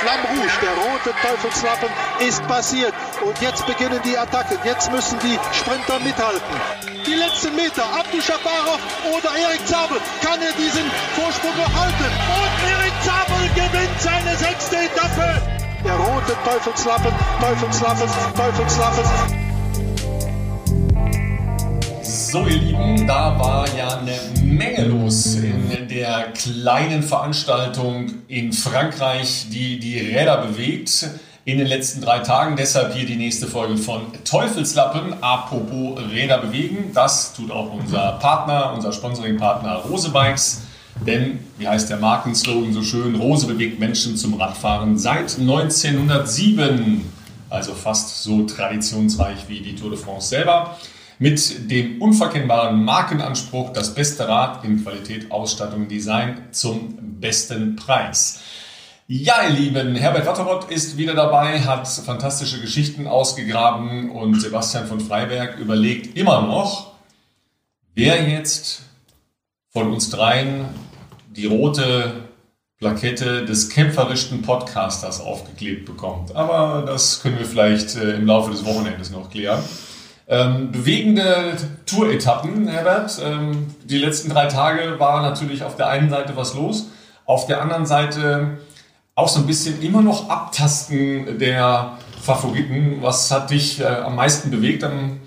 Flamme Rouge, der rote Teufelslappen, ist passiert. Und jetzt beginnen die Attacken. Jetzt müssen die Sprinter mithalten. Die letzten Meter, Abdu Shabarov oder Erik Zabel. Kann er diesen Vorsprung noch halten? Und Erik Zabel gewinnt seine sechste Etappe. Der rote Teufelslappen, Teufelslappen, Teufelslappen. So, ihr Lieben, da war ja eine Menge los in der kleinen Veranstaltung in Frankreich, die die Räder bewegt in den letzten drei Tagen. Deshalb hier die nächste Folge von Teufelslappen, apropos Räder bewegen. Das tut auch unser Partner, unser Sponsoring-Partner Rose Bikes. Denn, wie heißt der Markenslogan so schön, Rose bewegt Menschen zum Radfahren seit 1907. Also fast so traditionsreich wie die Tour de France selber mit dem unverkennbaren Markenanspruch das beste Rad in Qualität, Ausstattung, Design zum besten Preis. Ja, ihr Lieben, Herbert Watterott ist wieder dabei, hat fantastische Geschichten ausgegraben und Sebastian von Freiberg überlegt immer noch, wer jetzt von uns dreien die rote Plakette des kämpferischen Podcasters aufgeklebt bekommt. Aber das können wir vielleicht äh, im Laufe des Wochenendes noch klären. Ähm, bewegende Tour-Etappen, Herbert. Ähm, die letzten drei Tage war natürlich auf der einen Seite was los, auf der anderen Seite auch so ein bisschen immer noch Abtasten der Favoriten. Was hat dich äh, am meisten bewegt am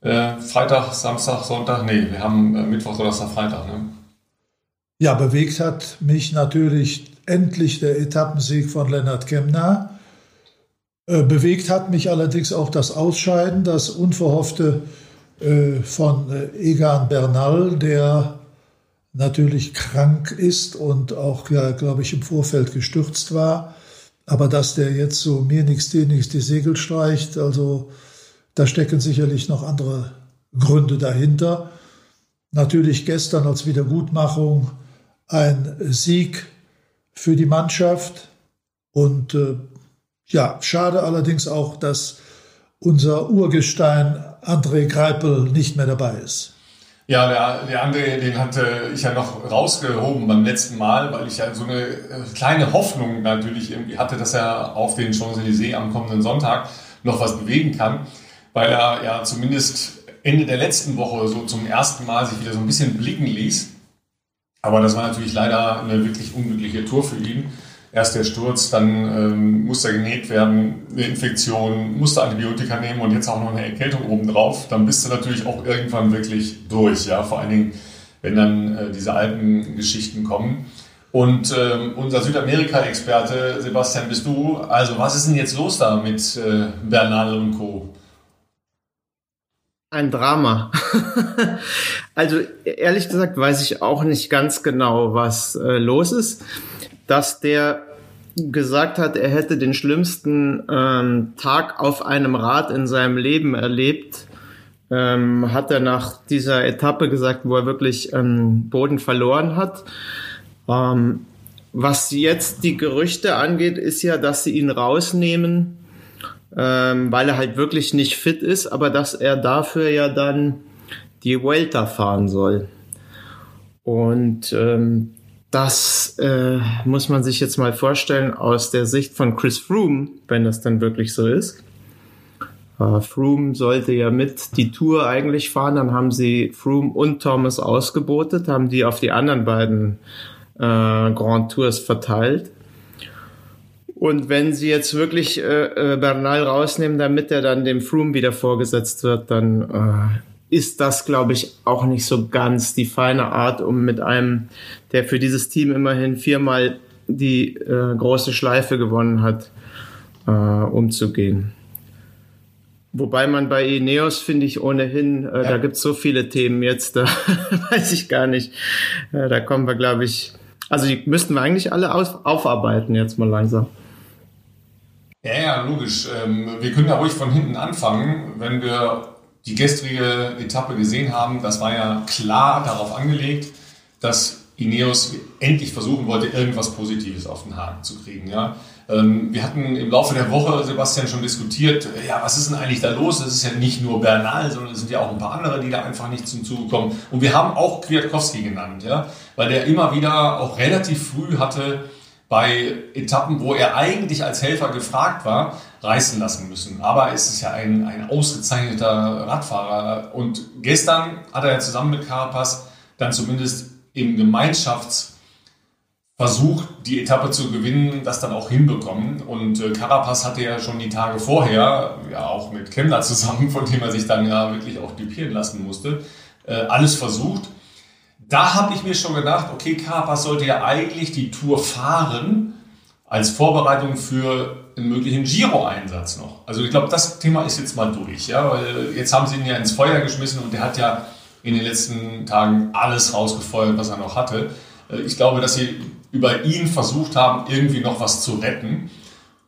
äh, Freitag, Samstag, Sonntag? Nee, wir haben äh, Mittwoch, Donnerstag, Freitag. Ne? Ja, bewegt hat mich natürlich endlich der Etappensieg von Lennart Kemner. Äh, bewegt hat mich allerdings auch das Ausscheiden, das Unverhoffte äh, von äh, Egan Bernal, der natürlich krank ist und auch, ja, glaube ich, im Vorfeld gestürzt war. Aber dass der jetzt so mir nichts, dir nichts die Segel streicht, also da stecken sicherlich noch andere Gründe dahinter. Natürlich gestern als Wiedergutmachung ein Sieg für die Mannschaft und äh, ja, schade allerdings auch, dass unser Urgestein André Greipel nicht mehr dabei ist. Ja, der, der André, den hatte ich ja noch rausgehoben beim letzten Mal, weil ich ja so eine äh, kleine Hoffnung natürlich irgendwie hatte, dass er auf den Champs-Élysées am kommenden Sonntag noch was bewegen kann, weil er ja zumindest Ende der letzten Woche so zum ersten Mal sich wieder so ein bisschen blicken ließ. Aber das war natürlich leider eine wirklich unglückliche Tour für ihn erst der Sturz, dann ähm, er genäht werden, eine Infektion, musste Antibiotika nehmen und jetzt auch noch eine Erkältung obendrauf, dann bist du natürlich auch irgendwann wirklich durch, ja, vor allen Dingen, wenn dann äh, diese alten Geschichten kommen. Und ähm, unser Südamerika-Experte, Sebastian, bist du, also was ist denn jetzt los da mit äh, Bernal und Co.? Ein Drama. also ehrlich gesagt weiß ich auch nicht ganz genau, was äh, los ist dass der gesagt hat, er hätte den schlimmsten ähm, Tag auf einem Rad in seinem Leben erlebt. Ähm, hat er nach dieser Etappe gesagt, wo er wirklich ähm, Boden verloren hat. Ähm, was jetzt die Gerüchte angeht, ist ja, dass sie ihn rausnehmen, ähm, weil er halt wirklich nicht fit ist, aber dass er dafür ja dann die Welter fahren soll. Und ähm, das äh, muss man sich jetzt mal vorstellen aus der Sicht von Chris Froome, wenn das dann wirklich so ist. Äh, Froome sollte ja mit die Tour eigentlich fahren, dann haben sie Froome und Thomas ausgebotet, haben die auf die anderen beiden äh, Grand Tours verteilt. Und wenn sie jetzt wirklich äh, äh Bernal rausnehmen, damit er dann dem Froome wieder vorgesetzt wird, dann äh, ist das, glaube ich, auch nicht so ganz die feine Art, um mit einem, der für dieses Team immerhin viermal die äh, große Schleife gewonnen hat, äh, umzugehen. Wobei man bei Ineos, finde ich, ohnehin, äh, ja. da gibt es so viele Themen jetzt, da weiß ich gar nicht. Äh, da kommen wir, glaube ich, also die müssten wir eigentlich alle auf, aufarbeiten jetzt mal langsam. Ja, ja, logisch. Ähm, wir können ja ruhig von hinten anfangen, wenn wir die gestrige Etappe gesehen haben, das war ja klar darauf angelegt, dass Ineos endlich versuchen wollte, irgendwas Positives auf den Haken zu kriegen. Ja. Ähm, wir hatten im Laufe der Woche, Sebastian, schon diskutiert, ja, was ist denn eigentlich da los? Es ist ja nicht nur Bernal, sondern es sind ja auch ein paar andere, die da einfach nicht zum Zuge kommen. Und wir haben auch Kwiatkowski genannt, ja, weil der immer wieder auch relativ früh hatte bei Etappen, wo er eigentlich als Helfer gefragt war, reißen lassen müssen. Aber es ist ja ein, ein ausgezeichneter Radfahrer. Und gestern hat er ja zusammen mit Carapaz dann zumindest im Gemeinschaftsversuch, die Etappe zu gewinnen, das dann auch hinbekommen. Und äh, Carapaz hatte ja schon die Tage vorher, ja auch mit Kemmler zusammen, von dem er sich dann ja wirklich auch dupieren lassen musste, äh, alles versucht da habe ich mir schon gedacht, okay, Carapaz sollte ja eigentlich die Tour fahren als Vorbereitung für einen möglichen Giro-Einsatz noch. Also ich glaube, das Thema ist jetzt mal durch, ja, weil jetzt haben sie ihn ja ins Feuer geschmissen und der hat ja in den letzten Tagen alles rausgefeuert, was er noch hatte. Äh, ich glaube, dass sie über ihn versucht haben, irgendwie noch was zu retten.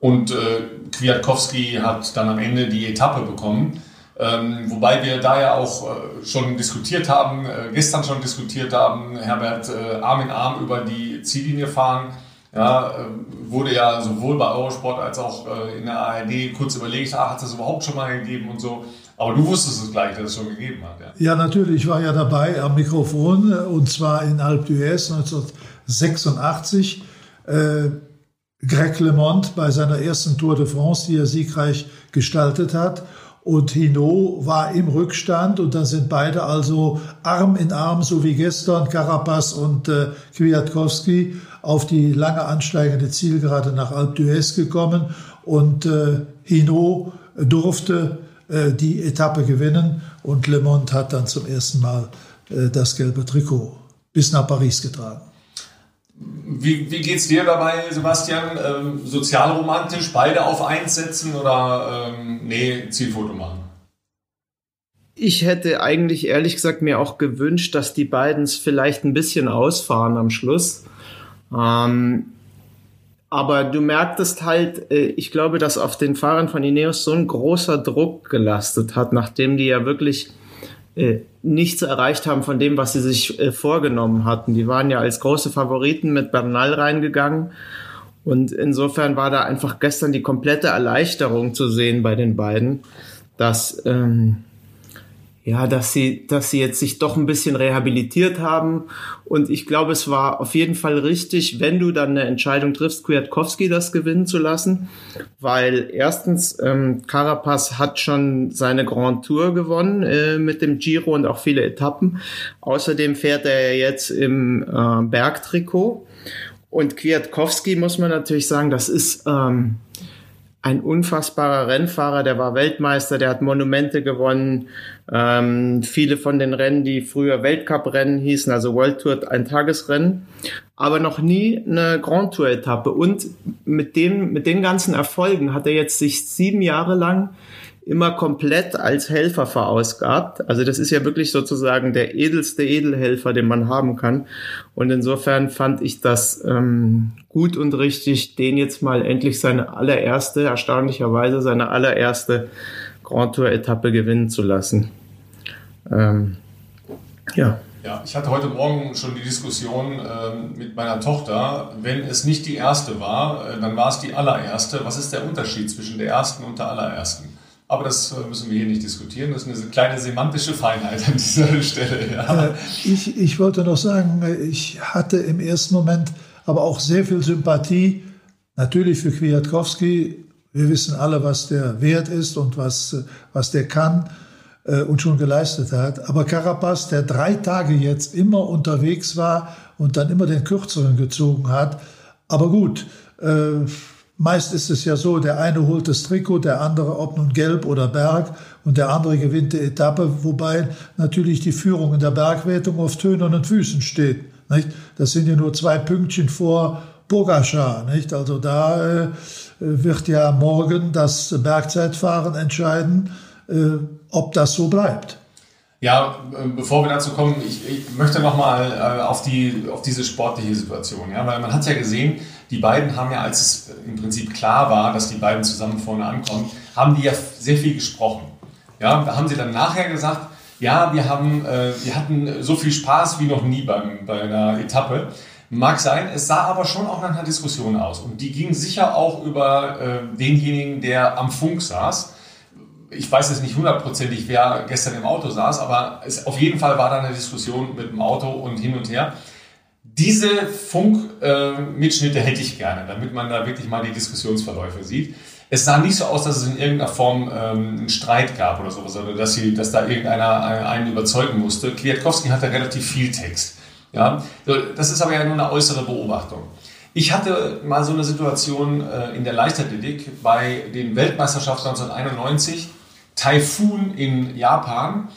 Und äh, Kwiatkowski hat dann am Ende die Etappe bekommen. Ähm, wobei wir da ja auch äh, schon diskutiert haben, äh, gestern schon diskutiert haben, Herbert, äh, Arm in Arm über die Ziellinie fahren. Ja, äh, wurde ja sowohl bei Eurosport als auch äh, in der ARD kurz überlegt, ah, hat es überhaupt schon mal gegeben und so. Aber du wusstest es gleich, dass es schon gegeben hat. Ja, ja natürlich, ich war ja dabei am Mikrofon äh, und zwar in Alpe d'Huez 1986. Greg LeMond bei seiner ersten Tour de France, die er siegreich gestaltet hat und Hinault war im Rückstand und dann sind beide also Arm in Arm, so wie gestern, Carapaz und äh, Kwiatkowski auf die lange ansteigende Zielgerade nach Alpe d'Huez gekommen und äh, Hinault durfte äh, die Etappe gewinnen und Le Monde hat dann zum ersten Mal äh, das gelbe Trikot bis nach Paris getragen. Wie, wie geht es dir dabei, Sebastian? Ähm, sozialromantisch beide auf eins setzen oder ähm, nee, Zielfoto machen? Ich hätte eigentlich ehrlich gesagt mir auch gewünscht, dass die beiden es vielleicht ein bisschen ausfahren am Schluss. Ähm, aber du merktest halt, äh, ich glaube, dass auf den Fahrern von Ineos so ein großer Druck gelastet hat, nachdem die ja wirklich äh, nichts erreicht haben von dem, was sie sich äh, vorgenommen hatten. Die waren ja als große Favoriten mit Bernal reingegangen. Und insofern war da einfach gestern die komplette Erleichterung zu sehen bei den beiden, dass ähm, ja, dass sie, dass sie jetzt sich doch ein bisschen rehabilitiert haben. Und ich glaube, es war auf jeden Fall richtig, wenn du dann eine Entscheidung triffst, Kwiatkowski das gewinnen zu lassen. Weil erstens, ähm, Carapaz hat schon seine Grand Tour gewonnen äh, mit dem Giro und auch viele Etappen. Außerdem fährt er jetzt im äh, Bergtrikot. Und Kwiatkowski muss man natürlich sagen, das ist, ähm, ein unfassbarer Rennfahrer, der war Weltmeister, der hat Monumente gewonnen. Ähm, viele von den Rennen, die früher Weltcup-Rennen hießen, also World Tour, ein Tagesrennen, aber noch nie eine Grand Tour-Etappe. Und mit dem, mit den ganzen Erfolgen hat er jetzt sich sieben Jahre lang immer komplett als Helfer verausgabt. Also das ist ja wirklich sozusagen der edelste Edelhelfer, den man haben kann. Und insofern fand ich das ähm, gut und richtig, den jetzt mal endlich seine allererste, erstaunlicherweise seine allererste Grand Tour-Etappe gewinnen zu lassen. Ähm, ja. Ja, ich hatte heute Morgen schon die Diskussion äh, mit meiner Tochter. Wenn es nicht die erste war, äh, dann war es die allererste. Was ist der Unterschied zwischen der ersten und der allerersten? Aber das äh, müssen wir hier nicht diskutieren. Das ist eine kleine semantische Feinheit an dieser Stelle. Ja. Äh, ich, ich wollte noch sagen, äh, ich hatte im ersten Moment aber auch sehr viel Sympathie, natürlich für Kwiatkowski. Wir wissen alle, was der wert ist und was, was der kann und schon geleistet hat. Aber Carapaz, der drei Tage jetzt immer unterwegs war und dann immer den kürzeren gezogen hat. Aber gut, äh, Meist ist es ja so, der eine holt das Trikot, der andere, ob nun gelb oder Berg, und der andere gewinnt die Etappe, wobei natürlich die Führung in der Bergwertung auf tönernen Füßen steht. Nicht? Das sind ja nur zwei Pünktchen vor Bogaschar. Nicht? Also da äh, wird ja morgen das Bergzeitfahren entscheiden, äh, ob das so bleibt. Ja, äh, bevor wir dazu kommen, ich, ich möchte nochmal äh, auf, die, auf diese sportliche Situation. Ja? Weil man hat ja gesehen, die beiden haben ja, als es im Prinzip klar war, dass die beiden zusammen vorne ankommen, haben die ja sehr viel gesprochen. Ja, da haben sie dann nachher gesagt, ja, wir, haben, äh, wir hatten so viel Spaß wie noch nie beim, bei einer Etappe. Mag sein, es sah aber schon auch nach einer Diskussion aus. Und die ging sicher auch über äh, denjenigen, der am Funk saß ich weiß jetzt nicht hundertprozentig, wer gestern im Auto saß, aber es, auf jeden Fall war da eine Diskussion mit dem Auto und hin und her. Diese Funkmitschnitte äh, hätte ich gerne, damit man da wirklich mal die Diskussionsverläufe sieht. Es sah nicht so aus, dass es in irgendeiner Form ähm, einen Streit gab oder sowas, oder dass, sie, dass da irgendeiner einen überzeugen musste. Kwiatkowski hatte relativ viel Text. Ja? Das ist aber ja nur eine äußere Beobachtung. Ich hatte mal so eine Situation äh, in der Leichtathletik bei den Weltmeisterschaften 1991, Taifun in Japan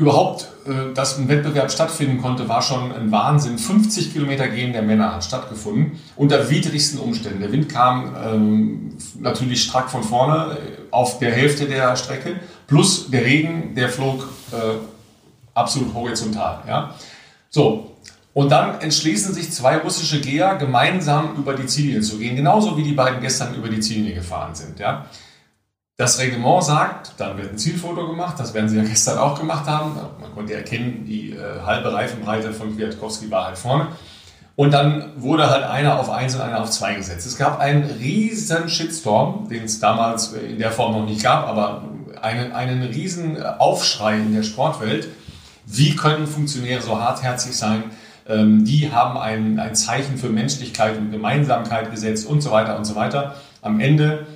überhaupt, äh, dass ein Wettbewerb stattfinden konnte, war schon ein Wahnsinn. 50 Kilometer Gehen der Männer hat stattgefunden, unter widrigsten Umständen. Der Wind kam ähm, natürlich strack von vorne äh, auf der Hälfte der Strecke, plus der Regen, der flog äh, absolut horizontal. Ja? So, und dann entschließen sich zwei russische Geher, gemeinsam über die Ziellinie zu gehen, genauso wie die beiden gestern über die Ziellinie gefahren sind. Ja? Das Reglement sagt, dann wird ein Zielfoto gemacht, das werden sie ja gestern auch gemacht haben. Man konnte erkennen, die äh, halbe Reifenbreite von Kwiatkowski war halt vorne. Und dann wurde halt einer auf eins und einer auf zwei gesetzt. Es gab einen riesen Shitstorm, den es damals in der Form noch nicht gab, aber einen, einen riesen Aufschrei in der Sportwelt. Wie können Funktionäre so hartherzig sein? Ähm, die haben ein, ein Zeichen für Menschlichkeit und Gemeinsamkeit gesetzt und so weiter und so weiter. Am Ende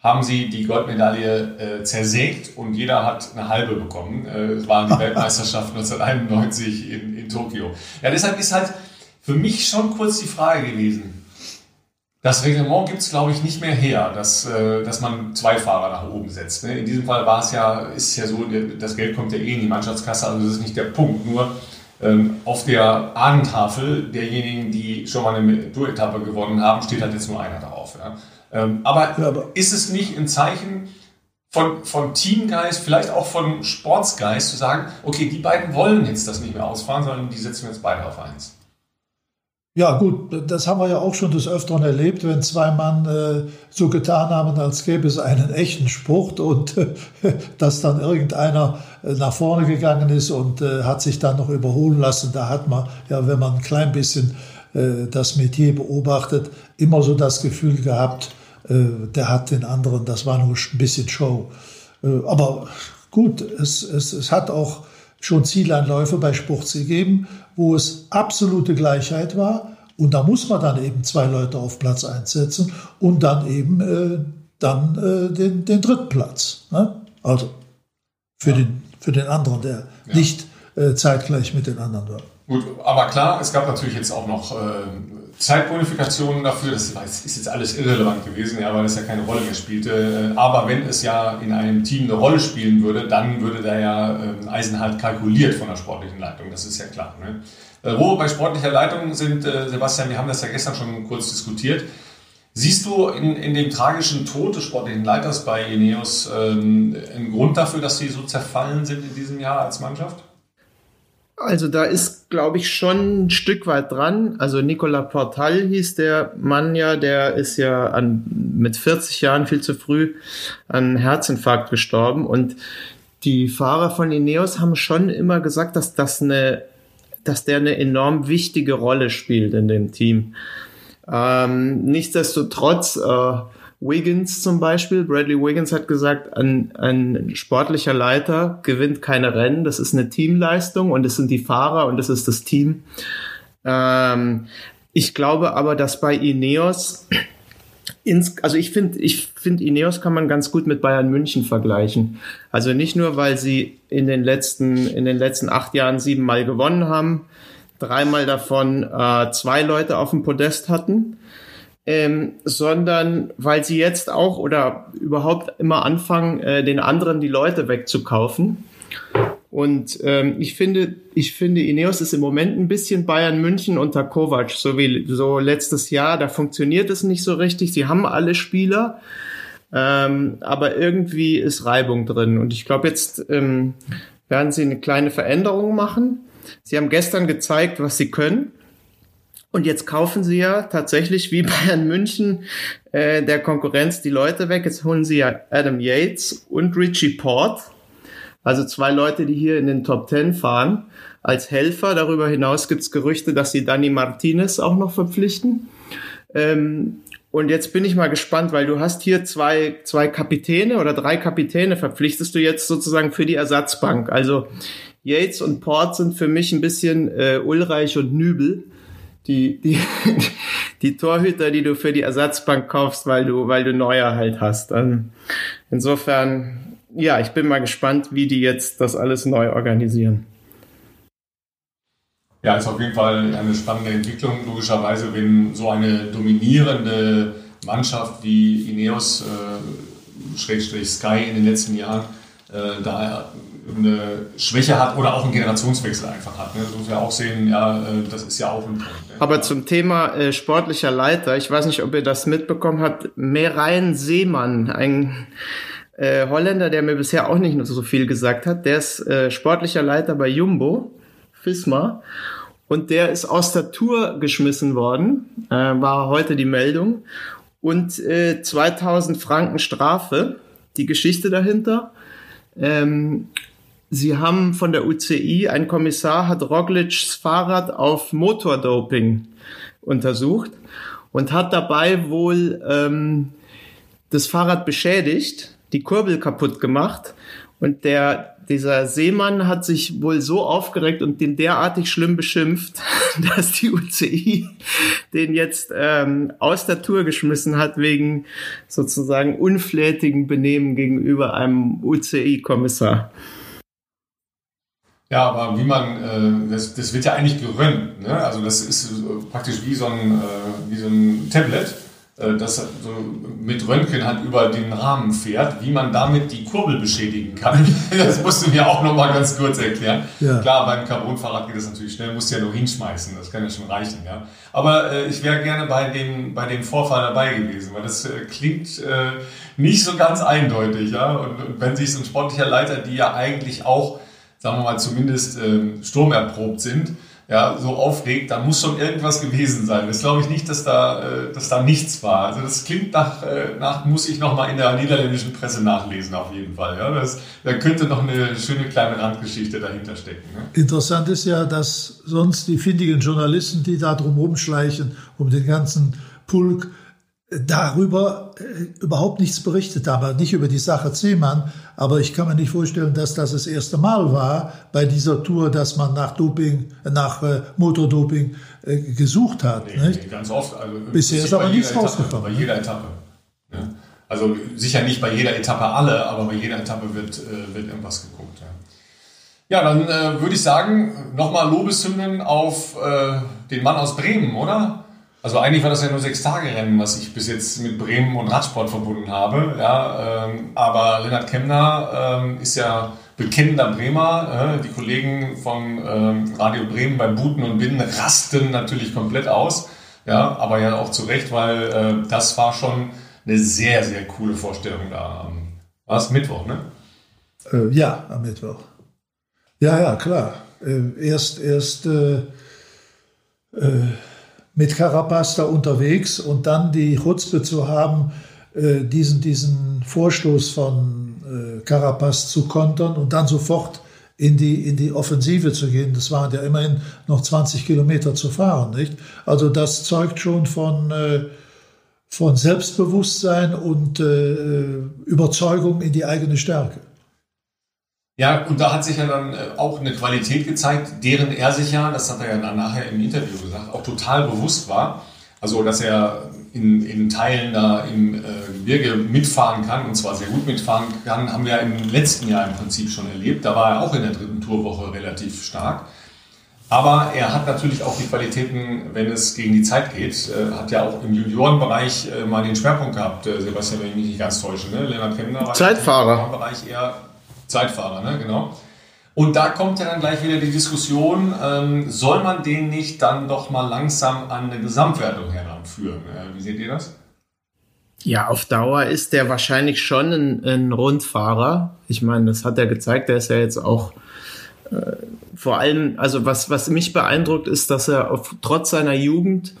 haben sie die Goldmedaille äh, zersägt und jeder hat eine halbe bekommen. Äh, es waren die Weltmeisterschaften 1991 in, in Tokio. Ja, deshalb ist halt für mich schon kurz die Frage gewesen. Das Reglement gibt es, glaube ich, nicht mehr her, dass, äh, dass man zwei Fahrer nach oben setzt. Ne? In diesem Fall war es ja, ist ja so, das Geld kommt ja eh in die Mannschaftskasse, also das ist nicht der Punkt. Nur ähm, auf der Ahnentafel derjenigen, die schon mal eine Tour-Etappe gewonnen haben, steht halt jetzt nur einer drauf. Ja? Ähm, aber, ja, aber, ist es nicht ein Zeichen von, von Teamgeist, vielleicht auch von Sportsgeist, zu sagen, okay, die beiden wollen jetzt das nicht mehr ausfahren, sondern die setzen jetzt beide auf eins? Ja, gut, das haben wir ja auch schon des Öfteren erlebt, wenn zwei Mann äh, so getan haben, als gäbe es einen echten Sport und äh, dass dann irgendeiner äh, nach vorne gegangen ist und äh, hat sich dann noch überholen lassen. Da hat man, ja, wenn man ein klein bisschen das Metier beobachtet, immer so das Gefühl gehabt, äh, der hat den anderen, das war nur ein bisschen Show. Äh, aber gut, es, es, es hat auch schon Zieleinläufe bei Sports gegeben, wo es absolute Gleichheit war. Und da muss man dann eben zwei Leute auf Platz einsetzen und dann eben äh, dann äh, den, den dritten Platz. Ne? Also für, ja. den, für den anderen, der ja. nicht äh, zeitgleich mit den anderen war. Gut, aber klar, es gab natürlich jetzt auch noch äh, Zeitbonifikationen dafür. Das ist jetzt alles irrelevant gewesen, ja, weil es ja keine Rolle mehr spielte. Äh, aber wenn es ja in einem Team eine Rolle spielen würde, dann würde da ja äh, Eisenhalt kalkuliert von der sportlichen Leitung. Das ist ja klar. Ne? Äh, wo wir bei sportlicher Leitung sind, äh, Sebastian, wir haben das ja gestern schon kurz diskutiert. Siehst du in, in dem tragischen Tod des sportlichen Leiters bei Ineos ähm, einen Grund dafür, dass sie so zerfallen sind in diesem Jahr als Mannschaft? Also da ist, glaube ich, schon ein Stück weit dran. Also Nicola Portal hieß der Mann ja, der ist ja an, mit 40 Jahren viel zu früh an Herzinfarkt gestorben. Und die Fahrer von Ineos haben schon immer gesagt, dass das eine, dass der eine enorm wichtige Rolle spielt in dem Team. Ähm, nichtsdestotrotz äh, Wiggins zum Beispiel, Bradley Wiggins hat gesagt, ein, ein sportlicher Leiter gewinnt keine Rennen, das ist eine Teamleistung und es sind die Fahrer und es ist das Team. Ähm, ich glaube aber, dass bei Ineos, ins, also ich finde, ich finde Ineos kann man ganz gut mit Bayern München vergleichen. Also nicht nur, weil sie in den letzten, in den letzten acht Jahren siebenmal gewonnen haben, dreimal davon äh, zwei Leute auf dem Podest hatten, ähm, sondern weil sie jetzt auch oder überhaupt immer anfangen, äh, den anderen die Leute wegzukaufen. Und ähm, ich finde, ich finde, Ineos ist im Moment ein bisschen Bayern München unter Kovac, so wie so letztes Jahr. Da funktioniert es nicht so richtig. Sie haben alle Spieler, ähm, aber irgendwie ist Reibung drin. Und ich glaube, jetzt ähm, werden sie eine kleine Veränderung machen. Sie haben gestern gezeigt, was sie können. Und jetzt kaufen sie ja tatsächlich wie Bayern München äh, der Konkurrenz die Leute weg. Jetzt holen sie ja Adam Yates und Richie Port, also zwei Leute, die hier in den Top Ten fahren, als Helfer. Darüber hinaus gibt's Gerüchte, dass sie Dani Martinez auch noch verpflichten. Ähm, und jetzt bin ich mal gespannt, weil du hast hier zwei, zwei Kapitäne oder drei Kapitäne verpflichtest du jetzt sozusagen für die Ersatzbank. Also Yates und Port sind für mich ein bisschen äh, Ulreich und Nübel die, die, die Torhüter, die du für die Ersatzbank kaufst, weil du, weil du neue halt hast. Ähm, insofern, ja, ich bin mal gespannt, wie die jetzt das alles neu organisieren. Ja, ist auf jeden Fall eine spannende Entwicklung. Logischerweise, wenn so eine dominierende Mannschaft wie Ineos, äh, Schrägstrich Sky in den letzten Jahren, äh, da eine Schwäche hat oder auch einen Generationswechsel einfach hat. Ne? Das muss ja auch sehen, ja, äh, das ist ja auch ein Punkt. Ne? Aber zum Thema äh, sportlicher Leiter, ich weiß nicht, ob ihr das mitbekommen habt, Merein Seemann, ein äh, Holländer, der mir bisher auch nicht so viel gesagt hat, der ist äh, sportlicher Leiter bei Jumbo, FISMA, und der ist aus der Tour geschmissen worden, äh, war heute die Meldung, und äh, 2000 Franken Strafe, die Geschichte dahinter. Ähm, Sie haben von der UCI, ein Kommissar hat Roglic's Fahrrad auf Motordoping untersucht und hat dabei wohl ähm, das Fahrrad beschädigt, die Kurbel kaputt gemacht und der dieser Seemann hat sich wohl so aufgeregt und den derartig schlimm beschimpft, dass die UCI den jetzt ähm, aus der Tour geschmissen hat wegen sozusagen unflätigen Benehmen gegenüber einem UCI-Kommissar. Ja, aber wie man, äh, das, das wird ja eigentlich gerönt. Ne? Also das ist äh, praktisch wie so ein, äh, wie so ein Tablet, äh, das so mit Röntgen halt über den Rahmen fährt, wie man damit die Kurbel beschädigen kann. Das musst du mir auch nochmal ganz kurz erklären. Ja. Klar, beim Carbonfahrrad geht das natürlich schnell, musst du ja nur hinschmeißen, das kann ja schon reichen. Ja? Aber äh, ich wäre gerne bei dem, bei dem Vorfall dabei gewesen, weil das äh, klingt äh, nicht so ganz eindeutig. Ja? Und, und wenn sich so ein sportlicher Leiter, die ja eigentlich auch sagen wir mal, zumindest ähm, sturmerprobt sind, ja, so aufregt, da muss schon irgendwas gewesen sein. Das glaube ich nicht, dass da, äh, dass da nichts war. Also das klingt nach, äh, nach muss ich nochmal in der niederländischen Presse nachlesen, auf jeden Fall. Ja, das, da könnte noch eine schöne kleine Randgeschichte dahinter stecken. Ne? Interessant ist ja, dass sonst die findigen Journalisten, die da drum rumschleichen, um den ganzen Pulk, darüber äh, überhaupt nichts berichtet haben, nicht über die Sache Zehmann, aber ich kann mir nicht vorstellen, dass das das erste Mal war bei dieser Tour, dass man nach Doping, nach äh, Motordoping äh, gesucht hat. Nee, nicht? Nee, ganz oft. Also, Bisher ist aber nichts rausgekommen. Bei ne? jeder Etappe. Ja. Also sicher nicht bei jeder Etappe alle, aber bei jeder Etappe wird, äh, wird irgendwas geguckt. Ja, ja dann äh, würde ich sagen, nochmal Lobeshymnen auf äh, den Mann aus Bremen, oder? Also eigentlich war das ja nur sechs Tage Rennen, was ich bis jetzt mit Bremen und Radsport verbunden habe. Ja, ähm, aber Lennart Kemner ähm, ist ja bekennender Bremer. Äh, die Kollegen von ähm, Radio Bremen bei Buten und Binnen rasten natürlich komplett aus. Ja, aber ja auch zu Recht, weil äh, das war schon eine sehr, sehr coole Vorstellung da. War es Mittwoch, ne? Äh, ja, am Mittwoch. Ja, ja, klar. Äh, erst, erst äh, äh, mit Carapaz da unterwegs und dann die Chutzpe zu haben, äh, diesen, diesen Vorstoß von äh, Carapaz zu kontern und dann sofort in die, in die Offensive zu gehen. Das waren ja immerhin noch 20 Kilometer zu fahren, nicht? Also das zeugt schon von, äh, von Selbstbewusstsein und äh, Überzeugung in die eigene Stärke. Ja, und da hat sich ja dann äh, auch eine Qualität gezeigt, deren er sich ja, das hat er ja dann nachher im Interview gesagt, auch total bewusst war. Also, dass er in, in Teilen da im äh, Gebirge mitfahren kann und zwar sehr gut mitfahren kann, haben wir ja im letzten Jahr im Prinzip schon erlebt. Da war er auch in der dritten Tourwoche relativ stark. Aber er hat natürlich auch die Qualitäten, wenn es gegen die Zeit geht. Äh, hat ja auch im Juniorenbereich äh, mal den Schwerpunkt gehabt, Sebastian, wenn ich mich nicht ganz täusche. Ne? Lennart Kemner war Zeitfahrer. im Juniorenbereich eher Zeitfahrer, ne? genau. Und da kommt ja dann gleich wieder die Diskussion, ähm, soll man den nicht dann doch mal langsam an eine Gesamtwertung heranführen? Äh, wie seht ihr das? Ja, auf Dauer ist der wahrscheinlich schon ein, ein Rundfahrer. Ich meine, das hat er gezeigt. Der ist ja jetzt auch äh, vor allem, also was, was mich beeindruckt, ist, dass er auf, trotz seiner Jugend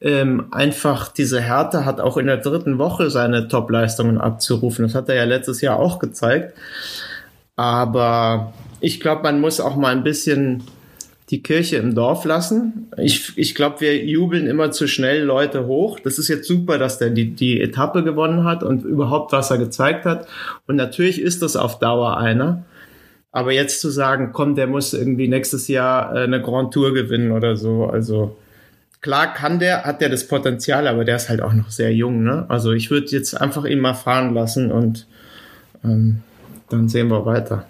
ähm, einfach diese Härte hat, auch in der dritten Woche seine Top-Leistungen abzurufen. Das hat er ja letztes Jahr auch gezeigt. Aber ich glaube, man muss auch mal ein bisschen die Kirche im Dorf lassen. Ich, ich glaube, wir jubeln immer zu schnell Leute hoch. Das ist jetzt super, dass der die, die Etappe gewonnen hat und überhaupt, was er gezeigt hat. Und natürlich ist das auf Dauer einer. Aber jetzt zu sagen, komm, der muss irgendwie nächstes Jahr äh, eine Grand Tour gewinnen oder so, also klar kann der, hat der das Potenzial, aber der ist halt auch noch sehr jung. Ne? Also ich würde jetzt einfach ihn mal fahren lassen und ähm, dann sehen wir weiter.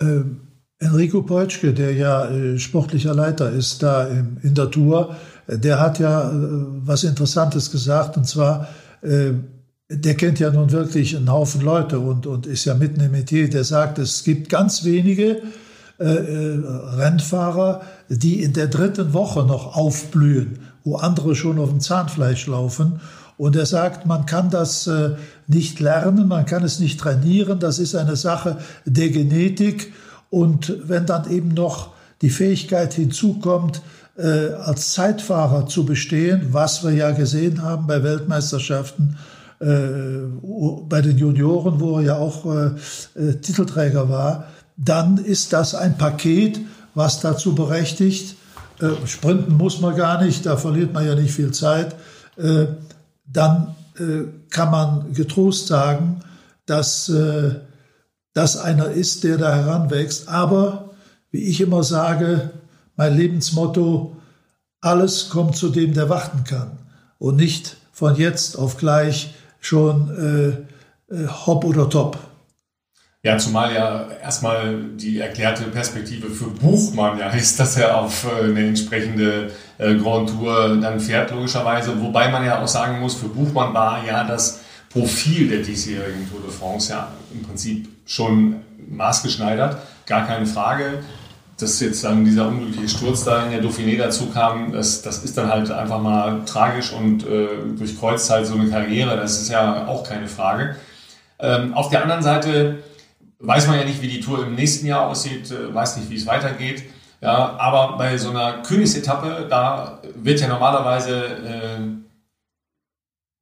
Ähm, Enrico Peutschke, der ja äh, sportlicher Leiter ist da im, in der Tour, äh, der hat ja äh, was Interessantes gesagt und zwar, äh, der kennt ja nun wirklich einen Haufen Leute und, und ist ja mitten im Metier, der sagt, es gibt ganz wenige äh, äh, Rennfahrer, die in der dritten Woche noch aufblühen, wo andere schon auf dem Zahnfleisch laufen. Und er sagt, man kann das äh, nicht lernen, man kann es nicht trainieren, das ist eine Sache der Genetik. Und wenn dann eben noch die Fähigkeit hinzukommt, äh, als Zeitfahrer zu bestehen, was wir ja gesehen haben bei Weltmeisterschaften, äh, bei den Junioren, wo er ja auch Titelträger war, dann ist das ein Paket, was dazu berechtigt, sprinten muss man gar nicht, da verliert man ja nicht viel Zeit, dann äh, kann man getrost sagen, dass äh, das einer ist, der da heranwächst. Aber, wie ich immer sage, mein Lebensmotto, alles kommt zu dem, der warten kann und nicht von jetzt auf gleich schon äh, äh hopp oder top. Ja, zumal ja erstmal die erklärte Perspektive für Buchmann ja ist, dass er auf äh, eine entsprechende äh, Grand Tour dann fährt, logischerweise. Wobei man ja auch sagen muss, für Buchmann war ja das Profil der diesjährigen Tour de France ja im Prinzip schon maßgeschneidert, gar keine Frage. Dass jetzt dann dieser unglückliche Sturz da in der Dauphiné dazu kam, das, das ist dann halt einfach mal tragisch und äh, durchkreuzt halt so eine Karriere, das ist ja auch keine Frage. Ähm, auf der anderen Seite weiß man ja nicht, wie die Tour im nächsten Jahr aussieht, äh, weiß nicht, wie es weitergeht. Ja, aber bei so einer Königsetappe, da wird ja normalerweise äh,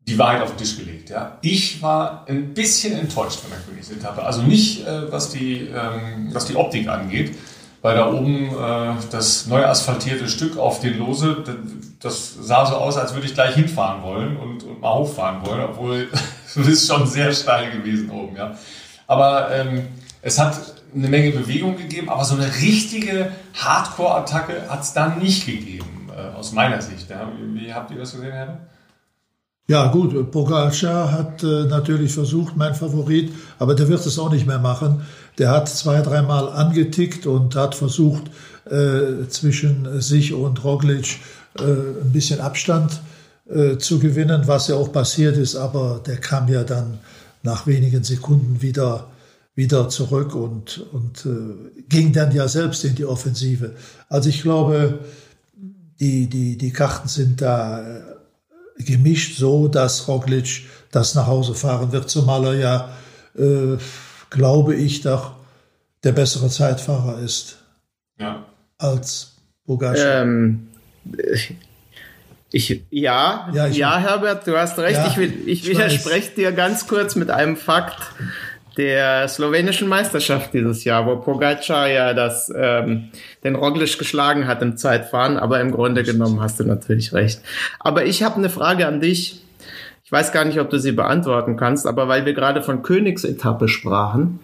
die Wahrheit auf den Tisch gelegt. Ja. Ich war ein bisschen enttäuscht von der Königsetappe. Also nicht, äh, was, die, ähm, was die Optik angeht. Weil da oben äh, das neu asphaltierte Stück auf den Lose, das, das sah so aus, als würde ich gleich hinfahren wollen und, und mal hochfahren wollen, obwohl es ist schon sehr steil gewesen oben. Ja. Aber ähm, es hat eine Menge Bewegung gegeben, aber so eine richtige Hardcore-Attacke hat es da nicht gegeben, äh, aus meiner Sicht. Ja. Wie, wie, habt ihr das gesehen, Herr? Ja gut, Pogacar hat äh, natürlich versucht, mein Favorit, aber der wird es auch nicht mehr machen. Der hat zwei, dreimal angetickt und hat versucht, äh, zwischen sich und Roglic äh, ein bisschen Abstand äh, zu gewinnen, was ja auch passiert ist, aber der kam ja dann nach wenigen Sekunden wieder, wieder zurück und, und äh, ging dann ja selbst in die Offensive. Also ich glaube, die, die, die Karten sind da äh, gemischt so, dass Roglic das nach Hause fahren wird, zumal er ja, äh, glaube ich, doch der bessere Zeitfahrer ist ja. als Bogacar. Ähm, ich, ja, ja, ich, ja, Herbert, du hast recht. Ja, ich, will, ich, ich widerspreche dir ganz kurz mit einem Fakt der slowenischen Meisterschaft dieses Jahr, wo Pogacar ja das, ähm, den Roglic geschlagen hat im Zeitfahren, aber im Grunde genommen hast du natürlich recht. Aber ich habe eine Frage an dich. Ich weiß gar nicht, ob du sie beantworten kannst, aber weil wir gerade von Königsetappe sprachen,